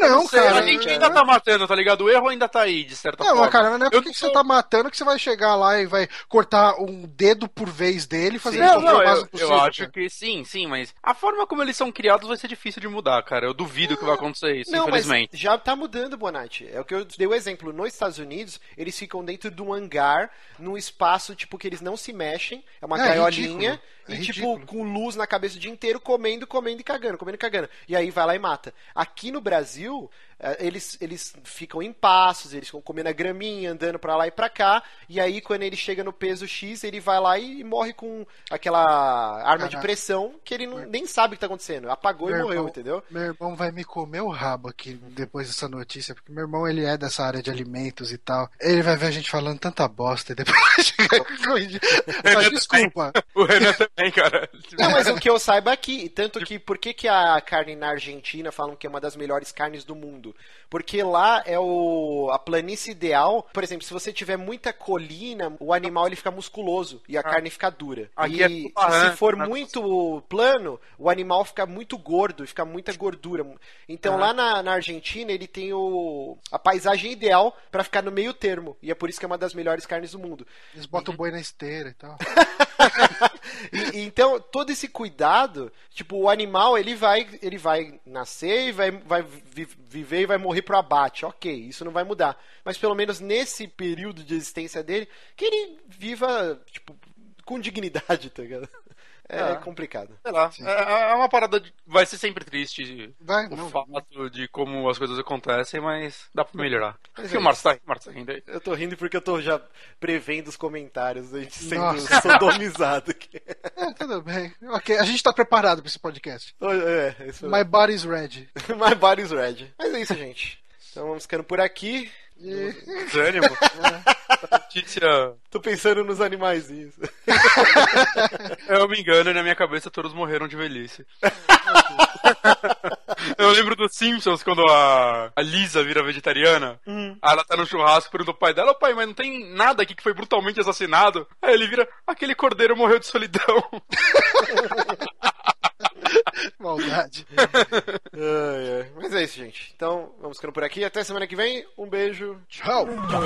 Não, Sei, cara. a gente ainda tá matando, tá ligado? O erro ainda tá aí, de certa Não, forma. mas cara, não é Eu porque não que sou- você tá matando que você vai chegar lá e vai cortar um dedo por vez dele e fazer Não, sofrer não, o eu, eu acho cara. que sim, sim, mas a forma como eles são criados vai ser difícil de mudar, cara. Eu duvido que vai acontecer isso, Não, mas infelizmente. já tá mudando, Bonatti. É o que eu dei o exemplo. Nos Estados Unidos, eles ficam dentro de um hangar, num espaço, tipo, que eles não se mexem. É uma É, gaiolinha. ridículo. É e, ridículo. tipo, com luz na cabeça o dia inteiro, comendo, comendo e cagando, comendo e cagando. E aí vai lá e mata. Aqui no Brasil, eles, eles ficam em passos, eles ficam comendo a graminha, andando pra lá e pra cá. E aí, quando ele chega no peso X, ele vai lá e morre com aquela arma de Caraca. pressão que ele não- nem sabe o que tá acontecendo. Apagou e Meu morreu, irmão- entendeu? Meu irmão vai me comer o rabo aqui depois dessa notícia, porque meu irmão ele é dessa área de alimentos e tal. Ele vai ver a gente falando tanta bosta e depois Mas desculpa. O Renan também, cara. Não, mas o que eu saiba é que, tanto que, por que, que a carne na Argentina falam que é uma das melhores carnes do mundo? Mundo. Porque lá é o, a planície ideal. Por exemplo, se você tiver muita colina, o animal ele fica musculoso e a carne fica dura. Aqui e é se for né? muito plano, o animal fica muito gordo, fica muita gordura. Então lá na, na Argentina ele tem o, a paisagem ideal pra ficar no meio termo. E é por isso que é uma das melhores carnes do mundo. Eles botam o boi na esteira e tal. Então, todo esse cuidado, tipo, o animal, ele vai, ele vai nascer e vai, vai vi- viver e vai morrer pro abate. Ok, isso não vai mudar. Mas pelo menos nesse período de existência dele, que ele viva, tipo, com dignidade, tá ligado? É É. complicado. Sei lá. É, é uma parada. De... Vai ser sempre triste Vai, o não. fato de como as coisas acontecem, mas dá pra melhorar. Mas é o Marcos tá, Marcos tá rindo aí. Eu tô rindo porque eu tô já prevendo os comentários, a gente sendo Nossa. sodomizado aqui. É, tudo bem. Ok, a gente tá preparado pra esse podcast. É, isso My body's ready. My body's red. Mas é isso, gente. Então vamos ficando por aqui. E- Desânimo. Notícia. Tô pensando nos animaizinhos. Eu me engano e na minha cabeça todos morreram de velhice. Eu lembro dos Simpsons quando a, a Lisa vira vegetariana. Aí ela tá no churrasco pergunta ao pai dela: "Ô, pai, mas não tem nada aqui que foi brutalmente assassinado. Aí ele vira: aquele cordeiro morreu de solidão. Maldade. ai, ai. Mas é isso, gente. Então, vamos ficando por aqui. Até semana que vem. Um beijo. Tchau. Tchau.